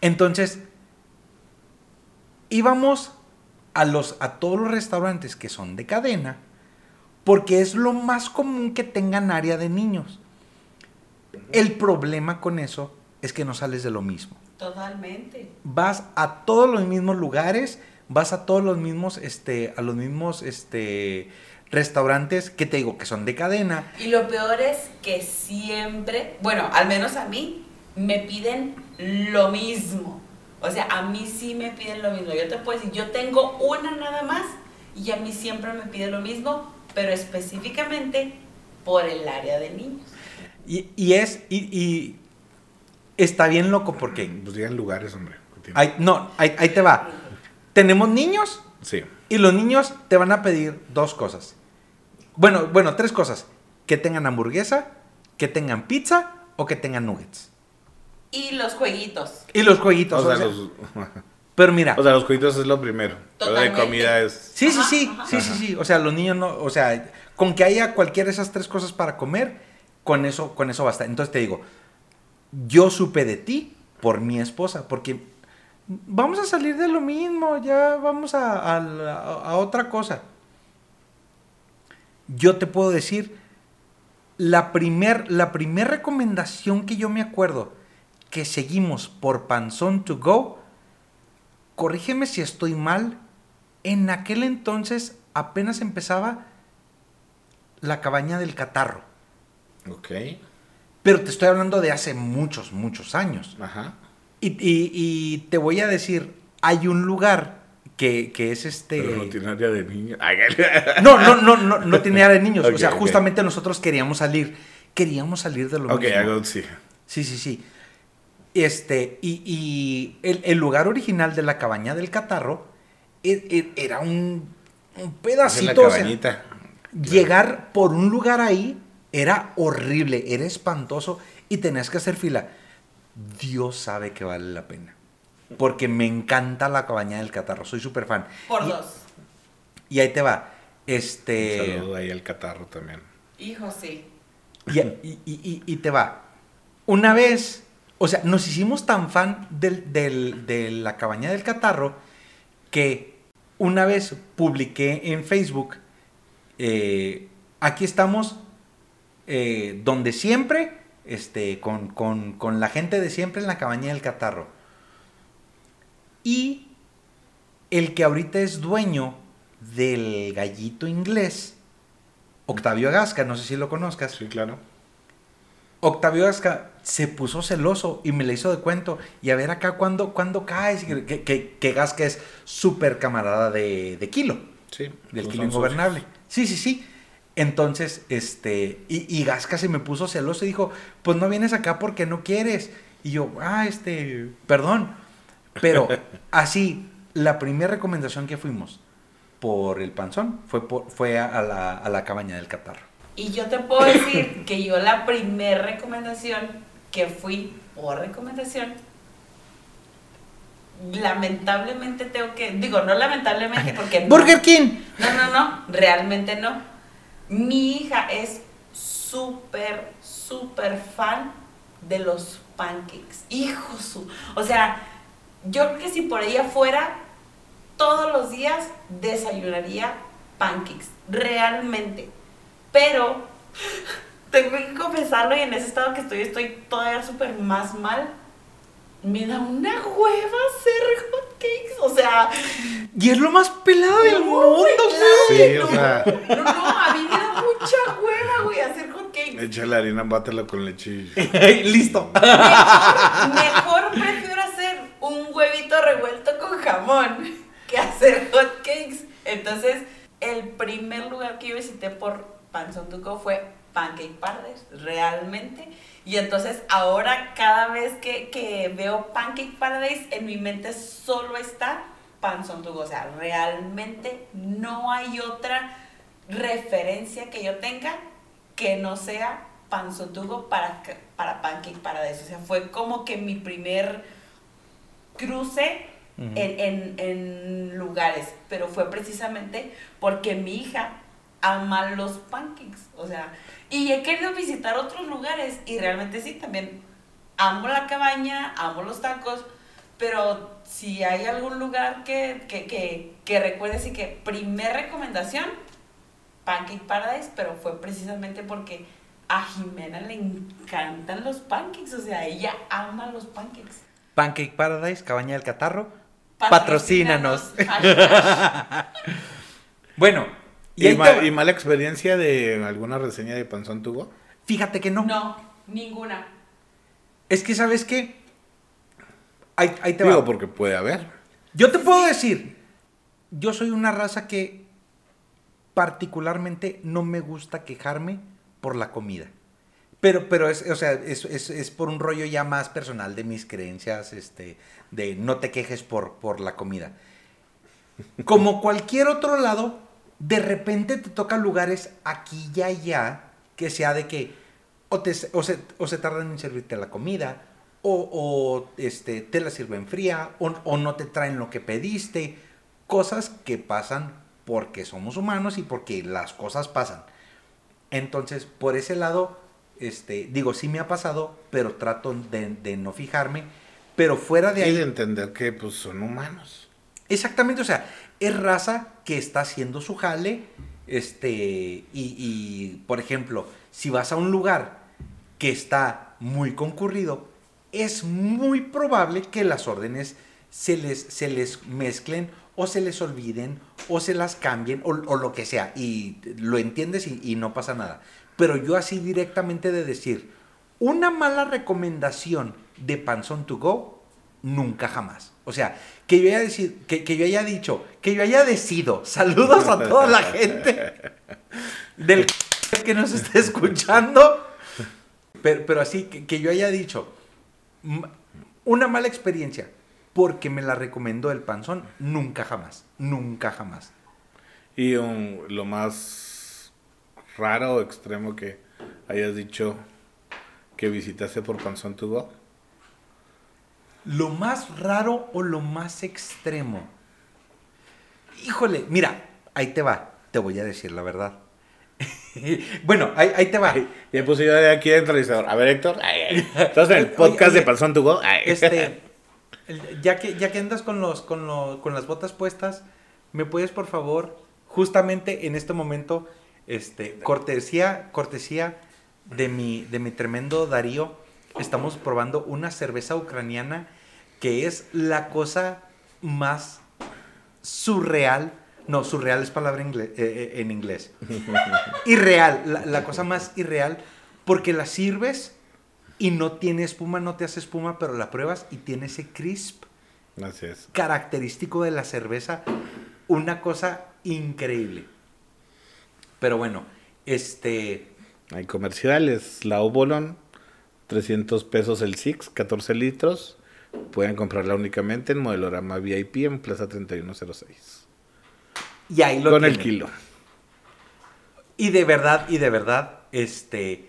Entonces, íbamos a, los, a todos los restaurantes que son de cadena, porque es lo más común que tengan área de niños. El problema con eso es que no sales de lo mismo. Totalmente. Vas a todos los mismos lugares, vas a todos los mismos, este, a los mismos, este, restaurantes que te digo que son de cadena. Y lo peor es que siempre, bueno, al menos a mí, me piden lo mismo. O sea, a mí sí me piden lo mismo. Yo te puedo decir, yo tengo una nada más y a mí siempre me piden lo mismo, pero específicamente por el área de niños. Y, y es, y, y está bien loco porque, Pues digan lugares, hombre. ahí, no, ahí, ahí te va. Tenemos niños Sí. y los niños te van a pedir dos cosas. Bueno, bueno, tres cosas. Que tengan hamburguesa, que tengan pizza o que tengan nuggets. Y los jueguitos. Y los jueguitos. O sea, o sea, los, pero mira, o sea, los jueguitos es lo primero. Pero de Totalmente. comida es. sí, sí, Ajá, sí, ajá. sí, sí, sí. O sea, los niños no, o sea, con que haya cualquiera de esas tres cosas para comer, con eso, con eso basta. Entonces te digo, yo supe de ti por mi esposa, porque vamos a salir de lo mismo, ya vamos a, a a otra cosa. Yo te puedo decir, la primer, la primer recomendación que yo me acuerdo que seguimos por Panzón to Go, corrígeme si estoy mal, en aquel entonces apenas empezaba la cabaña del catarro. Ok. Pero te estoy hablando de hace muchos, muchos años. Ajá. Y, y- y te voy a decir, hay un lugar que, que es este... Pero no tiene área de niños. No, no, no, no, no tiene área de niños. o Ok, sea, ok. justamente nosotros queríamos salir. Queríamos salir de lo ok, mismo. hago sí. Sí, sí, sí. Este, y, y el, el lugar original de la cabaña del catarro e- e- era un, un la pedacito. o sea, cabañita. llegar por un lugar ahí era horrible, era espantoso y tenías que hacer fila. Dios sabe que vale la pena. Porque me encanta la cabaña del catarro, soy súper fan. Por Y- dos. Y ahí te va. Un Este. saludo ahí al catarro también. Hijo, sí. Y, y- y- y- y te va. Una vez O sea, nos hicimos tan fan del- del- de la cabaña del catarro que una vez publiqué en Facebook, eh, aquí estamos eh, donde siempre, este, con, con- con la gente de siempre en la cabaña del catarro. Y el que ahorita es dueño del gallito inglés, Octavio Gasca, no sé si lo conozcas. Sí, claro. Octavio Gasca se puso celoso y me le hizo de cuento. Y a ver acá cuándo, cuándo caes. Que, que, que Gasca es súper camarada de, de Kilo, Sí. del pues Kilo Ingobernable. socios. Sí, sí, sí. Entonces, este, y, y Gasca se me puso celoso y dijo, pues no vienes acá porque no quieres. Y yo, ah, este, perdón. Pero así, la primera recomendación que fuimos por el panzón fue, por- fue a, la, a la cabaña del catarro. Y yo te puedo decir que yo la primer recomendación que fui por recomendación, lamentablemente tengo que, digo, no lamentablemente porque no. Burger King. No, no, no, realmente no. Mi hija es súper, súper fan de los pancakes. Hijo su. O sea, yo creo que si por ella fuera, todos los días desayunaría pancakes. Realmente. Pero tengo que confesarlo y en ese estado que estoy, estoy todavía súper más mal. Me da una hueva hacer hotcakes. O sea, Y es lo más pelado del no, mundo, güey. Sí, o sea, no, no, a mí me da mucha hueva, güey, hacer hotcakes. echa la harina, bátela con leche. y- Listo. Mejor, mejor prefiero hacer un huevito revuelto con jamón que hacer hotcakes. Entonces, el primer lugar que yo visité por Panzón Tuco fue Pancake Paradise, realmente. Y entonces ahora cada vez que, que veo Pancake Paradise, en mi mente solo está Panzón Tuco. O sea, realmente no hay otra referencia que yo tenga que no sea Panzotugo para, para Pancake Paradise. O sea, fue como que mi primer cruce en, en- en lugares, pero fue precisamente porque mi hija ama los pancakes. O sea, y he querido visitar otros lugares y realmente sí, también amo la cabaña, amo los tacos, pero si hay algún lugar que, que, que, que recuerdes y que primer recomendación, Pancake Paradise, pero fue precisamente porque a Jimena le encantan los pancakes, o sea, ella ama los pancakes. Pancake Paradise, Cabaña del Catarro. Patrocínanos. Hashtag. Bueno, y, ¿Y, ma- y mala experiencia de alguna reseña de Panzón tuvo? fíjate que no. No, ninguna. Es que, ¿sabes qué? Ahí, ahí te Digo, va. porque puede haber. Yo te puedo decir, yo soy una raza que particularmente no me gusta quejarme por la comida. Pero, pero es, o sea, es, es- es por un rollo ya más personal de mis creencias, este, de no te quejes por, por la comida. Como cualquier otro lado, de repente te toca lugares aquí y allá que sea de que o, te, o, se, o se tardan en servirte la comida, o, o, este, te la sirven fría, o, o no te traen lo que pediste. Cosas que pasan porque somos humanos y porque las cosas pasan. Entonces, por ese lado, este, digo, sí me ha pasado, pero trato de, de no fijarme. Pero fuera de Y ahí. de entender que pues son humanos. Exactamente, o sea, es raza que está haciendo su jale. Este, y, por ejemplo, si vas a un lugar que está muy concurrido, es muy probable que las órdenes se les, se les mezclen o se les olviden o se las cambien o, o lo que sea. Y lo entiendes y, y no pasa nada. Pero yo así directamente de decir, una mala recomendación de Panzón to Go, nunca jamás. O sea, que yo haya, que, que yo haya dicho, que yo haya decidido, saludos a toda la gente del que nos está escuchando, pero, pero así, que, que yo haya dicho, "M- una mala experiencia, porque me la recomendó el panzón, nunca jamás, nunca jamás. Y lo más raro o extremo que hayas dicho que visitaste por Panzón tuvo. Lo más raro o lo más extremo. Híjole, mira, ahí te va, te voy a decir la verdad. bueno, ahí, ahí te va. Ya puse yo de aquí de entrevistador. A ver, Héctor. Ay, ay. Estás en el podcast oye, de Panzón to Go. Este, ya que, ya que andas con, los, con, lo- con las botas puestas, ¿me puedes, por favor, justamente en este momento, este, cortesía, cortesía de mi, de mi tremendo Darío, estamos probando una cerveza ucraniana que es la cosa más surreal. No, surreal es palabra ingle- eh, eh, en inglés. irreal, la, la cosa más irreal, porque la sirves y no tiene espuma, no te hace espuma, pero la pruebas y tiene ese crisp Así es. característico de la cerveza, una cosa increíble. Pero bueno, este, Hay comerciales. La Obolon, 300 pesos el Six, 14 litros. Pueden comprarla únicamente en Modelorama VIP en Plaza 3106. y ahí lo Con el kilo. Y de verdad, y de verdad, este,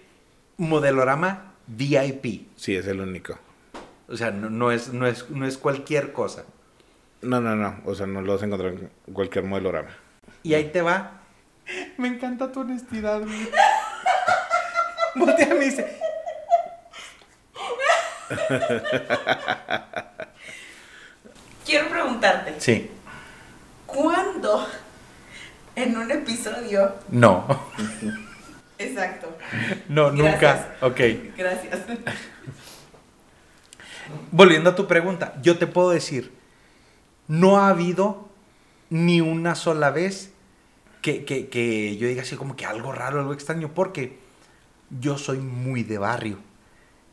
Modelorama VIP. Sí, es el único. O sea, no, no es, no, es, no es cualquier cosa. No, no, no. O sea, no lo vas a encontrar en cualquier modelorama. Y ahí te va. Me encanta tu honestidad, güey. Voltea y me dice, Quiero preguntarte, sí, ¿cuándo en un episodio... no, Exacto, no, Gracias. nunca. Ok. gracias. Volviendo a tu pregunta, yo te puedo decir, no ha habido ni una sola vez que, que- que yo diga así como que algo raro, algo extraño, porque yo soy muy de barrio.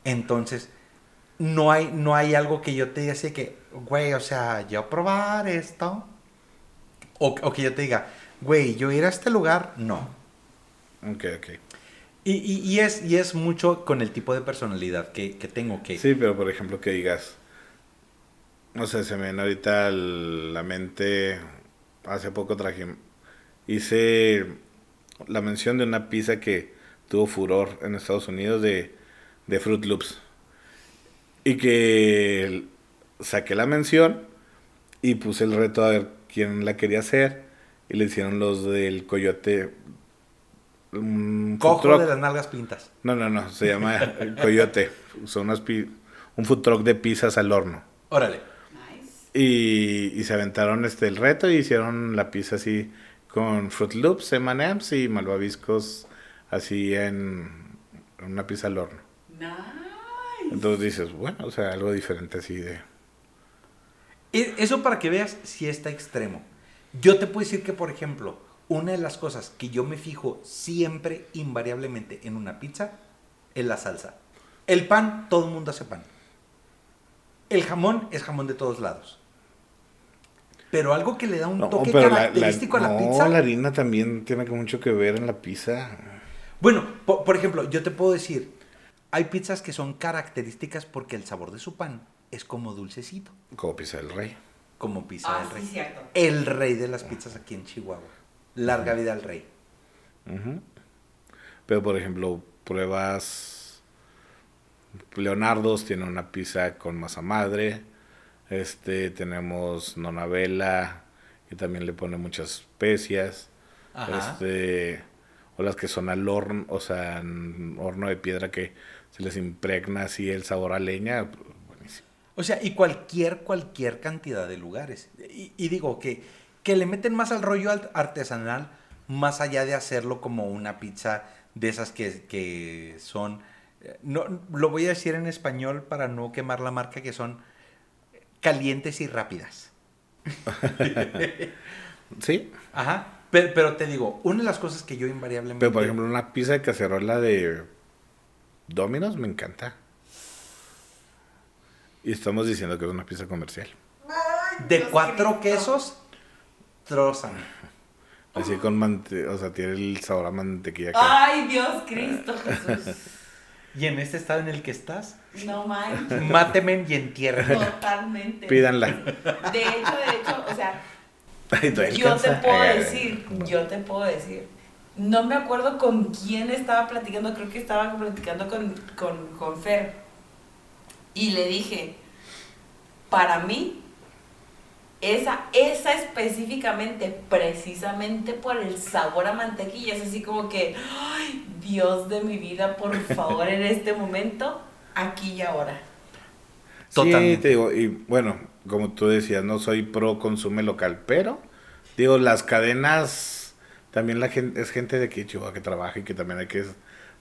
Entonces, no hay, no hay algo que yo te diga así que, güey, o sea, yo probar esto. O, o que yo te diga, güey, yo ir a este lugar, no. Ok, ok. Y, y- y es, y es mucho con el tipo de personalidad que, que tengo que... Sí, pero por ejemplo que digas, no sé, se me viene ahorita la mente, hace poco traje, hice la mención de una pizza que tuvo furor en Estados Unidos de, de Fruit Loops. Y que saqué la mención y puse el reto a ver quién la quería hacer y le hicieron los del Coyote. un food Cojo truck. de las nalgas pintas. No, no, no, se llama Coyote. Son unas pi- un food truck de pizzas al horno. Órale. Nice. Y, y se aventaron este el reto y hicieron la pizza así con Fruit Loops, M&M's y malvaviscos así en, en una pizza al horno. Nice. Entonces dices, bueno, o sea, algo diferente así de... Eso para que veas si está extremo. Yo te puedo decir que, por ejemplo, una de las cosas que yo me fijo siempre, invariablemente, en una pizza, es la salsa. El pan, todo el mundo hace pan. El jamón es jamón de todos lados. Pero algo que le da un No, toque pero la, la- característico a la no, pizza. la harina también tiene mucho que ver en la pizza. Bueno, po- por, ejemplo, yo te puedo decir, hay pizzas que son características porque el sabor de su pan es como dulcecito, Como pizza del rey. como pizza Ah, del sí, rey. cierto. El rey de las pizzas aquí en Chihuahua. Larga vida al rey. Pero por ejemplo, pruebas Leonardo's tiene una pizza con masa madre. Este tenemos Nonavela que también le pone muchas especias. Ajá. Este o las que son al horno, o sea, en horno de piedra que se les impregna así el sabor a leña, buenísimo. O sea, y cualquier, cualquier cantidad de lugares. Y, y digo que, que le meten más al rollo al- artesanal, más allá de hacerlo como una pizza de esas que, que son, eh, no, lo voy a decir en español para no quemar la marca, que son calientes y rápidas. Sí, Ajá. Pero, pero te digo, una de las cosas que yo invariablemente... pero por ejemplo una pizza de cacerola de Domino's me encanta. Y estamos diciendo que es una pizza comercial. de cuatro quesos, trozan. Así con mante o sea, tiene el sabor a mantequilla. que- Ay, Dios Cristo Jesús. Y en este estado en el que estás, No manches. mátenme y entiérrenme. Totalmente. Pídanla. De hecho, de hecho, o sea, Ay, todavía yo te puedo Ay, decir, yo te puedo decir. No me acuerdo con quién estaba platicando, creo que estaba platicando con, con, con Fer. Y le dije, para mí, esa, esa específicamente, precisamente por el sabor a mantequilla, es así como que, ay, Dios de mi vida, por favor, en este momento, aquí y ahora. Sí, Totalmente. te digo, y bueno, como tú decías, no soy pro consume local, pero digo, las cadenas, también la gente, es gente de aquí de Chihuahua que trabaja y que también hay que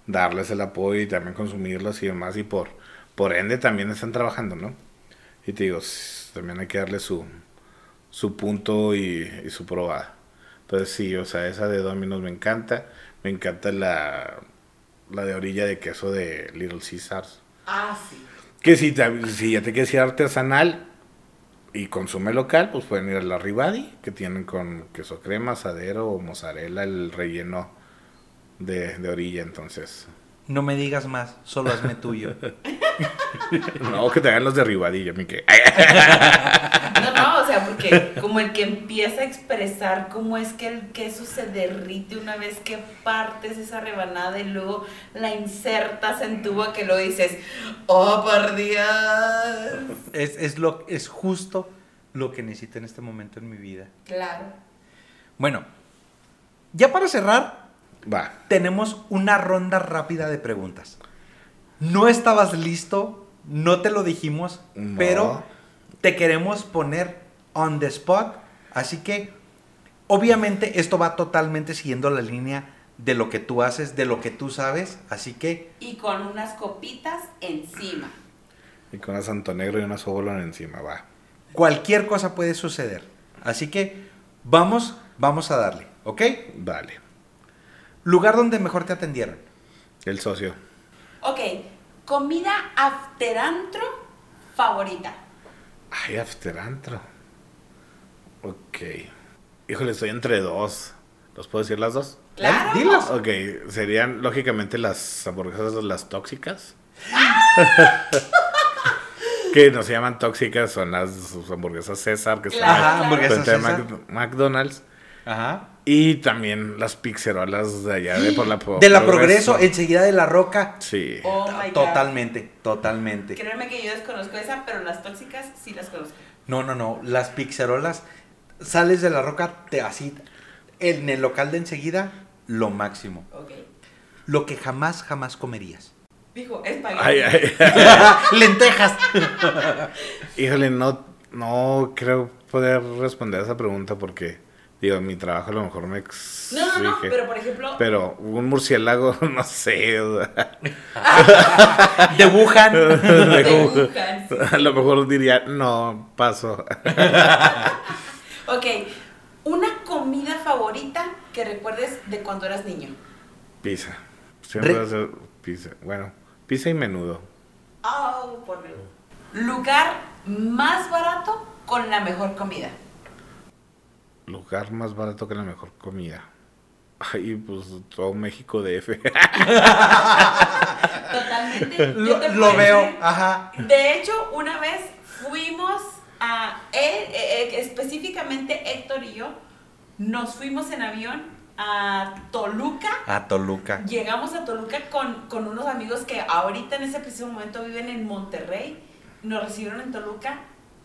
darles el apoyo y también consumirlos y demás, y por, por ende también están trabajando, ¿no? Y te digo, también hay que darle su, su punto y, y su probada. Entonces sí, o sea, esa de Domino's me encanta, me encanta la, la de orilla de queso de Little Caesars. Ah, sí. Que si, si ya te quieres ir artesanal y consume local, pues pueden ir a la Ribadi, que tienen con queso crema, asadero o mozzarella, el relleno de, de orilla. Entonces, No me digas más, solo hazme tuyo. no, que te hagan los de Ribadi, yo me que. No, no, o sea, porque como el que empieza a expresar cómo es que el queso se derrite una vez que partes esa rebanada y luego la insertas en tu boca que lo dices, oh, por Dios. Es, es, lo, es justo lo que necesito en este momento en mi vida. Claro. Bueno, ya para cerrar, Va, tenemos una ronda rápida de preguntas. No estabas listo, no te lo dijimos, No. pero te queremos poner on the spot. Así que, obviamente, esto va totalmente siguiendo la línea de lo que tú haces, de lo que tú sabes. Así que, Y con unas copitas encima. y con una Santo Negro y una Sobolón encima, va. cualquier cosa puede suceder. Así que, vamos, vamos a darle, ¿ok? Dale, Lugar donde mejor te atendieron. el socio. Ok, comida afterantro favorita. Ay, after antro. Ok. Híjole, estoy entre dos. ¿Los puedo decir las dos? Claro. Dilas. Ok, serían lógicamente las hamburguesas las tóxicas. que no se llaman tóxicas, son las hamburguesas César, que Claro, están Ajá, claro. hamburguesas frente a. Mac- McDonald's. Ajá. Y también las pizzerolas de allá de por la De la Progreso, enseguida de la Roca. Sí. Oh my God. Totalmente, totalmente. Créeme que yo desconozco esa, pero las tóxicas sí las conozco. No, no, no. Las pizzerolas, sales de la Roca, te así. En el local de enseguida, lo máximo. Ok. Lo que jamás, jamás comerías. Dijo, espagueti. Ay, ay. Lentejas. Híjole, no, no creo poder responder a esa pregunta porque, digo, mi trabajo a lo mejor me exige. No, no, no, pero por ejemplo, Pero un murciélago, no sé. o sea, De Wuhan. de Wuhan, sí. a lo mejor diría, no, paso. Ok, una comida favorita que recuerdes de cuando eras niño. Pizza. Siempre Re- pizza. Bueno, pizza y menudo. Oh, por Dios. Lugar más barato con la mejor comida. Lugar más barato que la mejor comida. Ay, pues todo México DF. Totalmente. Yo Lo, lo veo. Ajá. De hecho, una vez fuimos a él, eh, eh, específicamente Héctor y yo, nos fuimos en avión a Toluca. A Toluca. Llegamos a Toluca con, con unos amigos que ahorita en ese preciso momento viven en Monterrey. Nos recibieron en Toluca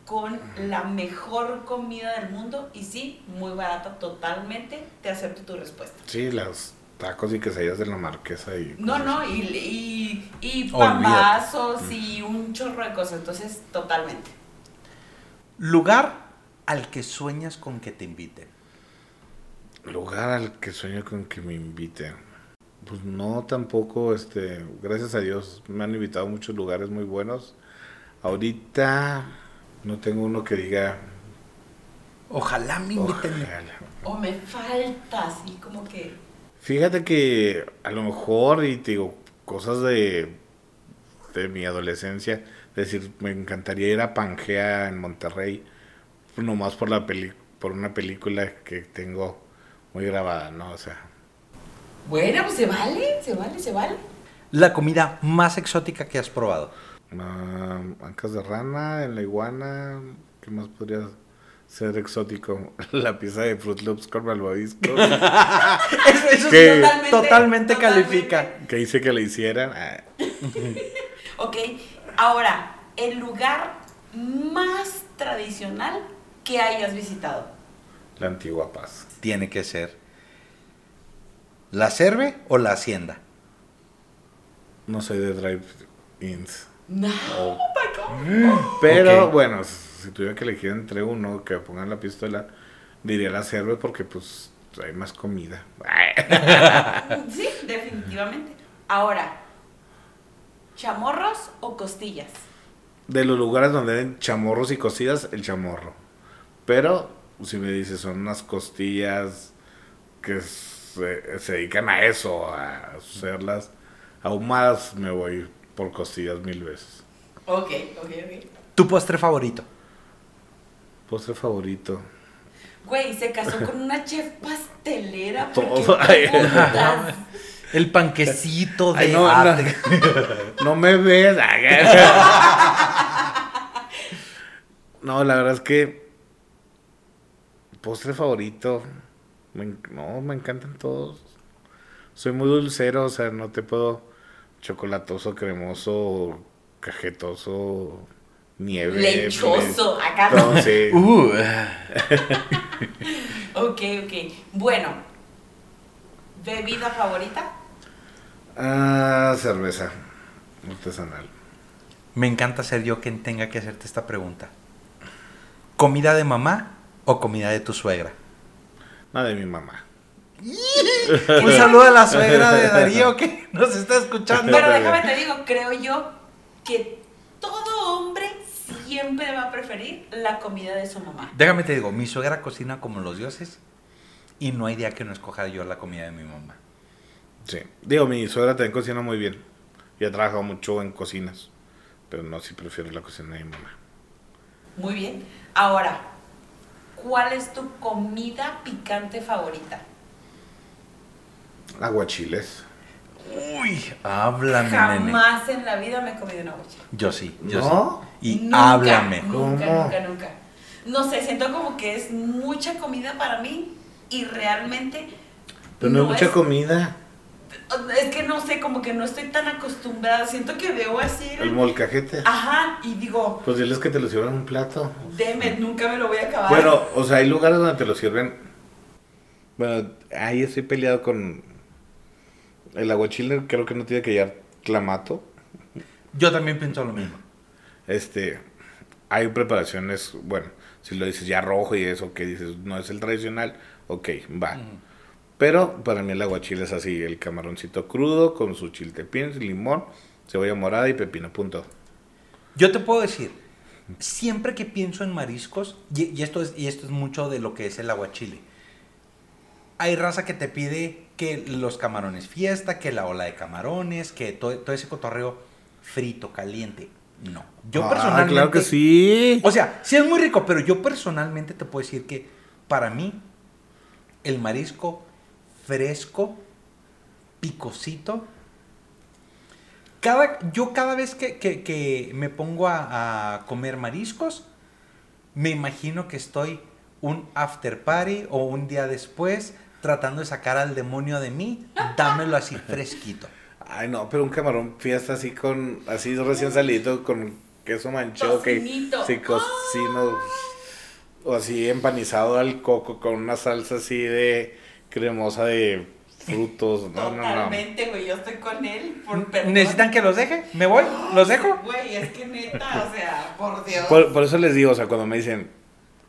con la mejor comida del mundo y sí, muy barato totalmente. Te acepto tu respuesta. sí, los tacos y quesadillas de la marquesa y... No, no, así. y, y, y pambazos y un chorro de cosas. Entonces, totalmente. Lugar al que sueñas con que te inviten. Lugar al que sueño con que me inviten. Pues no, tampoco, este, gracias a Dios me han invitado a muchos lugares muy buenos. Ahorita no tengo uno que diga... Ojalá me inviten. "Ojalá". O me falta así como que... Fíjate que a lo mejor, y te digo, cosas de, de mi adolescencia, es decir, me encantaría ir a Pangea en Monterrey, nomás por la peli por una película que tengo muy grabada, ¿no? O sea, Bueno, pues se vale, se vale, se vale. La comida más exótica que has probado. Ah, ancas de rana en la iguana, ¿qué más podría ser exótico? La pieza de Fruit Loops con malvavisco, Eso, eso ¿Qué? sí, totalmente, califica. que hice que le hicieran. ah, Ok, ahora, el lugar más tradicional que hayas visitado. La antigua paz. Tiene que ser. ¿La Cerve o la Hacienda? No soy de drive-ins. No, Oh. Paco. Pero bueno, si tuviera que elegir entre uno que pongan la pistola, diría la cerve porque pues hay más comida. Sí, definitivamente. Ahora, ¿chamorros o costillas? De los lugares donde hay chamorros y costillas, el chamorro. Pero si me dices son unas costillas que se, se dedican a eso, a hacerlas ahumadas, me voy por costillas mil veces. Ok, ok, ok. ¿Tu postre favorito? Postre favorito. Güey, se casó con una chef pastelera. ¿por qué Todo. El panquecito de Ay, no. No me ves. No, la verdad es que postre favorito. me no, me encantan todos. Soy muy dulcero, o sea, no te puedo chocolatoso, cremoso, cajetoso, nieve. Lechoso, acá No, sí. Uh, Ok, ok. Bueno, ¿bebida favorita? Ah, cerveza artesanal. me encanta ser yo quien tenga que hacerte esta pregunta. ¿Comida de mamá o comida de tu suegra? No, de mi mamá. Un saludo a la suegra de Darío que nos está escuchando. Pero déjame te digo, creo yo que todo hombre siempre va a preferir la comida de su mamá. Déjame te digo, mi suegra cocina como los dioses y no hay día que no escoja yo la comida de mi mamá. Sí. Digo, mi suegra también cocina muy bien. Y ha trabajado mucho en cocinas. Pero no, sí prefiero la cocina de mi mamá. Muy bien. Ahora, ¿cuál es tu comida picante favorita? Aguachiles. Uy, háblame, nene. Jamás en la vida me he comido una bocha. Yo sí, yo ¿No? sí. Y Nunca, háblame. Nunca, ¿Cómo? nunca, nunca. No sé, siento como que es mucha comida para mí y realmente. Pero no, hay mucha es- comida. Es que no sé, como que no estoy tan acostumbrada. Siento que veo así. El molcajete. Ajá, y digo, Pues diles que te lo sirvan en un plato. deme, nunca me lo voy a acabar. Bueno, o sea, hay lugares donde te lo sirven. Bueno, ahí estoy peleado con. El aguachile creo que no tiene que llevar clamato. Yo también pienso lo mismo. Este. Hay preparaciones, bueno, si lo dices ya rojo y eso, que dices, no es el tradicional, ok, va. Pero para mí el aguachile es así, el camaroncito crudo con su chiltepín, limón, cebolla morada y pepino, punto. Yo te puedo decir, siempre que pienso en mariscos, y, y esto es, y esto es mucho de lo que es el aguachile, hay raza que te pide que los camarones fiesta, que la ola de camarones, que todo, todo ese cotorreo frito, caliente. No. Yo Ah, personalmente. Claro que sí. O sea, sí es muy rico, pero yo personalmente te puedo decir que para mí el marisco fresco, picosito, cada, yo cada vez que, que- que me pongo a, a comer mariscos, me imagino que estoy un after party o un día después tratando de sacar al demonio de mí, dámelo así fresquito. Ay, no, pero un camarón fiesta así con, así recién salido con queso manchego. que. Sí, cocino. O así empanizado al coco con una salsa así de cremosa de frutos. No, no, no. Totalmente, güey, yo estoy con él. Por. ¿Necesitan que los deje? ¿Me voy? ¿Los dejo? Güey, es que neta, o sea, por Dios. Por, por eso les digo, o sea, cuando me dicen,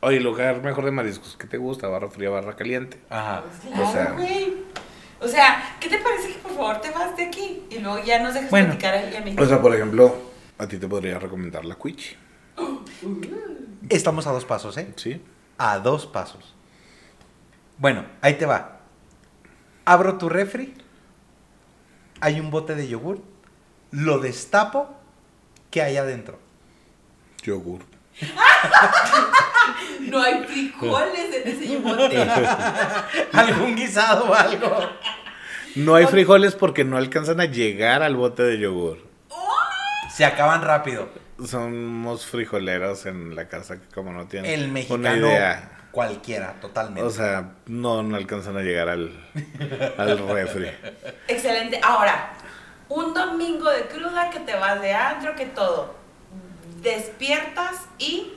oye, lugar mejor de mariscos, ¿qué te gusta? ¿Barra fría, barra caliente? Ajá. Pues claro, o sea- güey. O sea, ¿qué te parece que por favor te vas de aquí? Y luego ya nos dejas Bueno. platicar a mí. O sea, por ejemplo, a ti te podría recomendar la cuichi. Estamos a dos pasos, ¿eh? ¿Sí? A dos pasos. Bueno, ahí te va. Abro tu refri. Hay un bote de yogur. Lo destapo. ¿Qué hay adentro? Yogur. No hay frijoles en ese yogote. ¿Algún guisado o algo? No hay frijoles porque no alcanzan a llegar al bote de yogur. Se acaban rápido. Somos frijoleros en la casa que como no tienen El una mexicano idea. cualquiera, totalmente. O sea, no, no alcanzan a llegar al, al refri. Excelente. Ahora, un domingo de cruda que te vas de antro, que todo. Despiertas y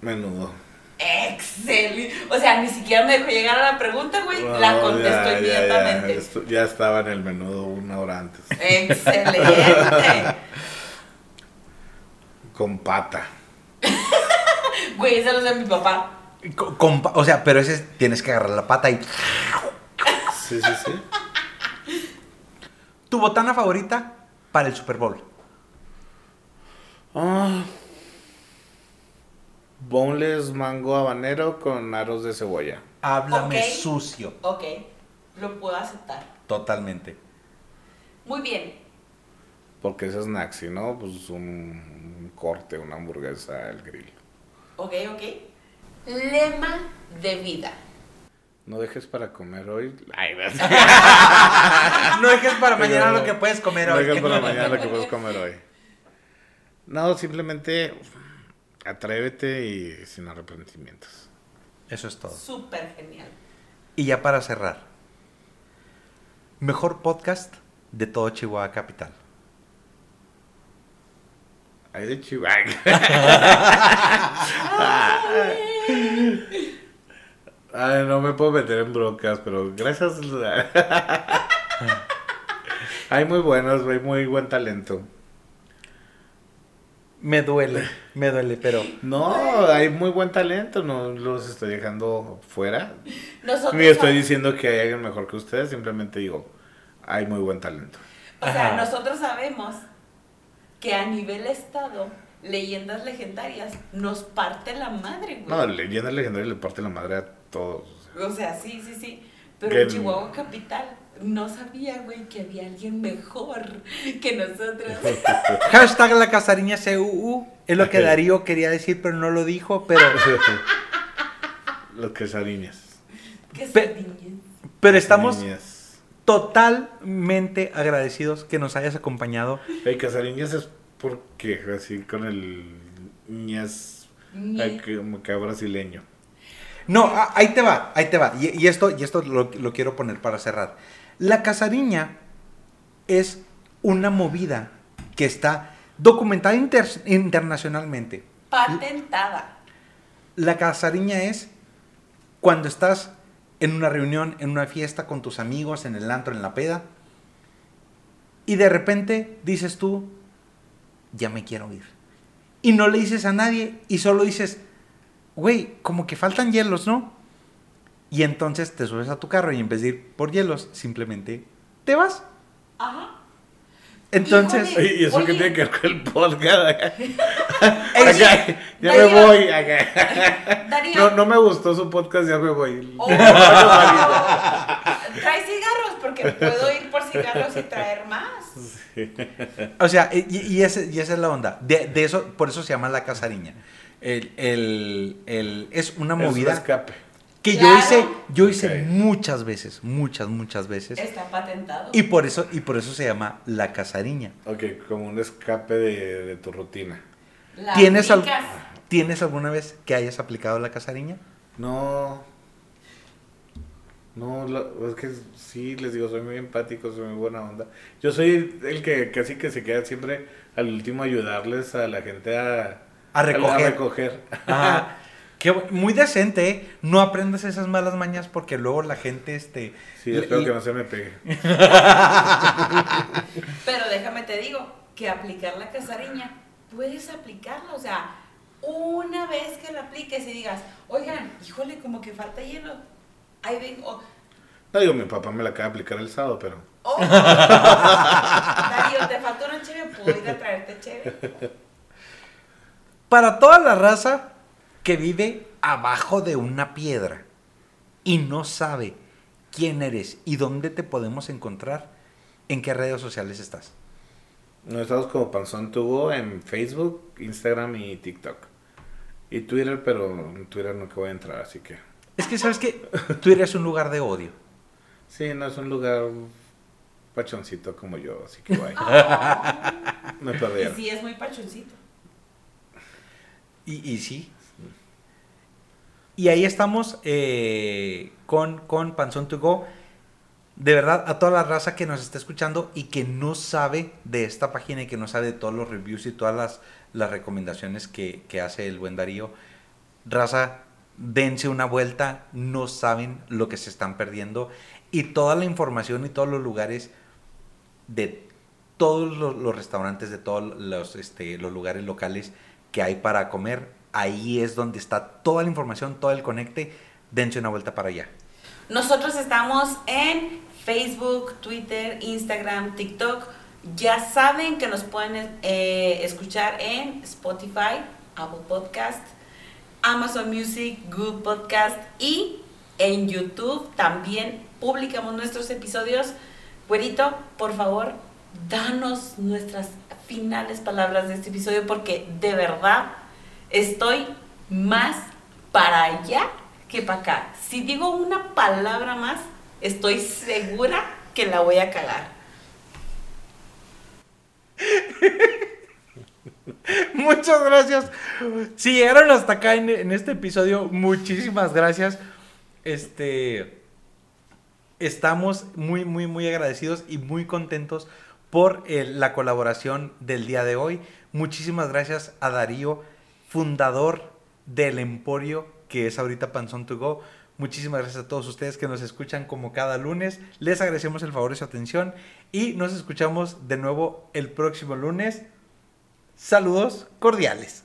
Menudo. Excelente. O sea, ni siquiera me dejó llegar a la pregunta, güey. No, la contestó ya, inmediatamente. Ya, estaba en el menú una hora antes. Excelente. Con pata. Güey, ese lo sé mi papá. Co- con o sea, pero ese es- tienes que agarrar la pata y... Sí, sí, sí. ¿Tu botana favorita para el Super Bowl? Ah. Boneless mango habanero con aros de cebolla. Háblame Ok. sucio. Ok, lo puedo aceptar. Totalmente. Muy bien. Porque es snack, si no, pues un, un corte, una hamburguesa al grill. Ok, ok. Lema de vida. No dejes para comer hoy. Ay, no. No dejes para mañana Pero- lo que puedes comer No hoy. dejes para mañana lo que puedes comer hoy. No, simplemente atrévete y sin arrepentimientos. Eso es todo. Súper genial. Y ya para cerrar. Mejor podcast de todo Chihuahua Capital. Ay, de Chihuahua. Ay, no me puedo meter en broncas, pero gracias. Hay muy buenos, hay muy buen talento. Me duele, me duele, pero No, hay muy buen talento, no los estoy dejando fuera. Nosotros Ni estoy diciendo que hay alguien mejor que ustedes, simplemente digo, hay muy buen talento. O sea, Ajá. nosotros sabemos que a nivel estado, leyendas legendarias nos parte la madre, güey. No, leyendas legendarias le parte la madre a todos. O sea, sí, sí, sí. Pero en Chihuahua Capital no sabía, güey, que había alguien mejor que nosotros. hashtag la casariña CUU es lo que Darío quería decir, pero no lo dijo, pero, Los que Pe- pero estamos totalmente agradecidos que nos hayas acompañado. Hey, quesadillas es porque así con el ñas que brasileño. No, ahí te va, ahí te va. Y, y esto, y esto lo, lo quiero poner para cerrar. La casariña es una movida que está documentada inter- internacionalmente. Patentada. La casariña es cuando estás en una reunión, en una fiesta con tus amigos, en el antro, en la peda, y de repente dices tú, ya me quiero ir. Y no le dices a nadie y solo dices, güey, como que faltan hielos, ¿no? Y entonces te subes a tu carro y en vez de ir por hielos, simplemente te vas. Ajá. Entonces, Híjole. ¿Y eso Oye. qué tiene que ver con el podcast? Ya me voy. No, no me gustó su podcast, ya me voy. Oh. Trae cigarros porque puedo ir por cigarros y traer más. O sea, y, y ese- y esa es la onda. De, de eso, por eso se llama la casariña. El, el- el- es una Es un movida escape. Que yo hice, yo hice muchas veces, muchas, muchas veces. Está patentado. Y por eso, y por eso se llama la casariña. Ok, como un escape de, de tu rutina. La ¿Tienes, al-. ¿Tienes alguna vez que hayas aplicado la casariña? No. No, lo- es que sí, les digo, soy muy empático, soy muy buena onda. Yo soy el que casi que se queda siempre al último a ayudarles a la gente a, A recoger. recoger. Ajá. Qué muy decente, ¿eh? No aprendas esas malas mañas porque luego la gente, este... Sí, espero le- que no se me pegue. Pero déjame te digo que aplicar la casariña, puedes aplicarla, o sea, una vez que la apliques y digas, oigan, híjole, como que falta hielo. Ahí vengo. No digo, mi papá me la acaba de aplicar el sábado, pero Oh, Darío, te falta una cheve, puedo ir a traerte cheve. Para toda la raza que vive abajo de una piedra y no sabe quién eres y dónde te podemos encontrar, ¿en qué redes sociales estás? no estamos como Panzón Tubo en Facebook, Instagram y TikTok. Y Twitter, pero en Twitter nunca voy a entrar, así que... Es que sabes que Twitter es un lugar de odio. Sí, no es un lugar pachoncito como yo, así que guay. Me Y perdieron. sí, es muy pachoncito. Y, y sí. Y ahí estamos eh, con, con Panzón to Go. De verdad, a toda la raza que nos está escuchando y que no sabe de esta página y que no sabe de todos los reviews y todas las, las recomendaciones que, que hace el buen Darío. Raza, dense una vuelta, no saben lo que se están perdiendo y toda la información y todos los lugares de todos los, los restaurantes, de todos los, este, los lugares locales que hay para comer, ahí es donde está toda la información, todo el conecte, dense una vuelta para allá. Nosotros estamos en Facebook, Twitter, Instagram, TikTok. Ya saben que nos pueden eh, escuchar en Spotify, Apple Podcast, Amazon Music, Google Podcast y en YouTube también publicamos nuestros episodios. Güerito, por favor, danos nuestras finales palabras de este episodio porque de verdad estoy más para allá que para acá. Si digo una palabra más, estoy segura que la voy a cagar. Muchas gracias. Si llegaron hasta acá en, este episodio, muchísimas gracias. Este. Estamos muy, muy, muy agradecidos y muy contentos por eh, la colaboración del día de hoy. Muchísimas gracias a Darío, fundador del Emporio, que es ahorita Panzón to Go. Muchísimas gracias a todos ustedes que nos escuchan como cada lunes. Les agradecemos el favor de su atención y nos escuchamos de nuevo el próximo lunes. Saludos cordiales.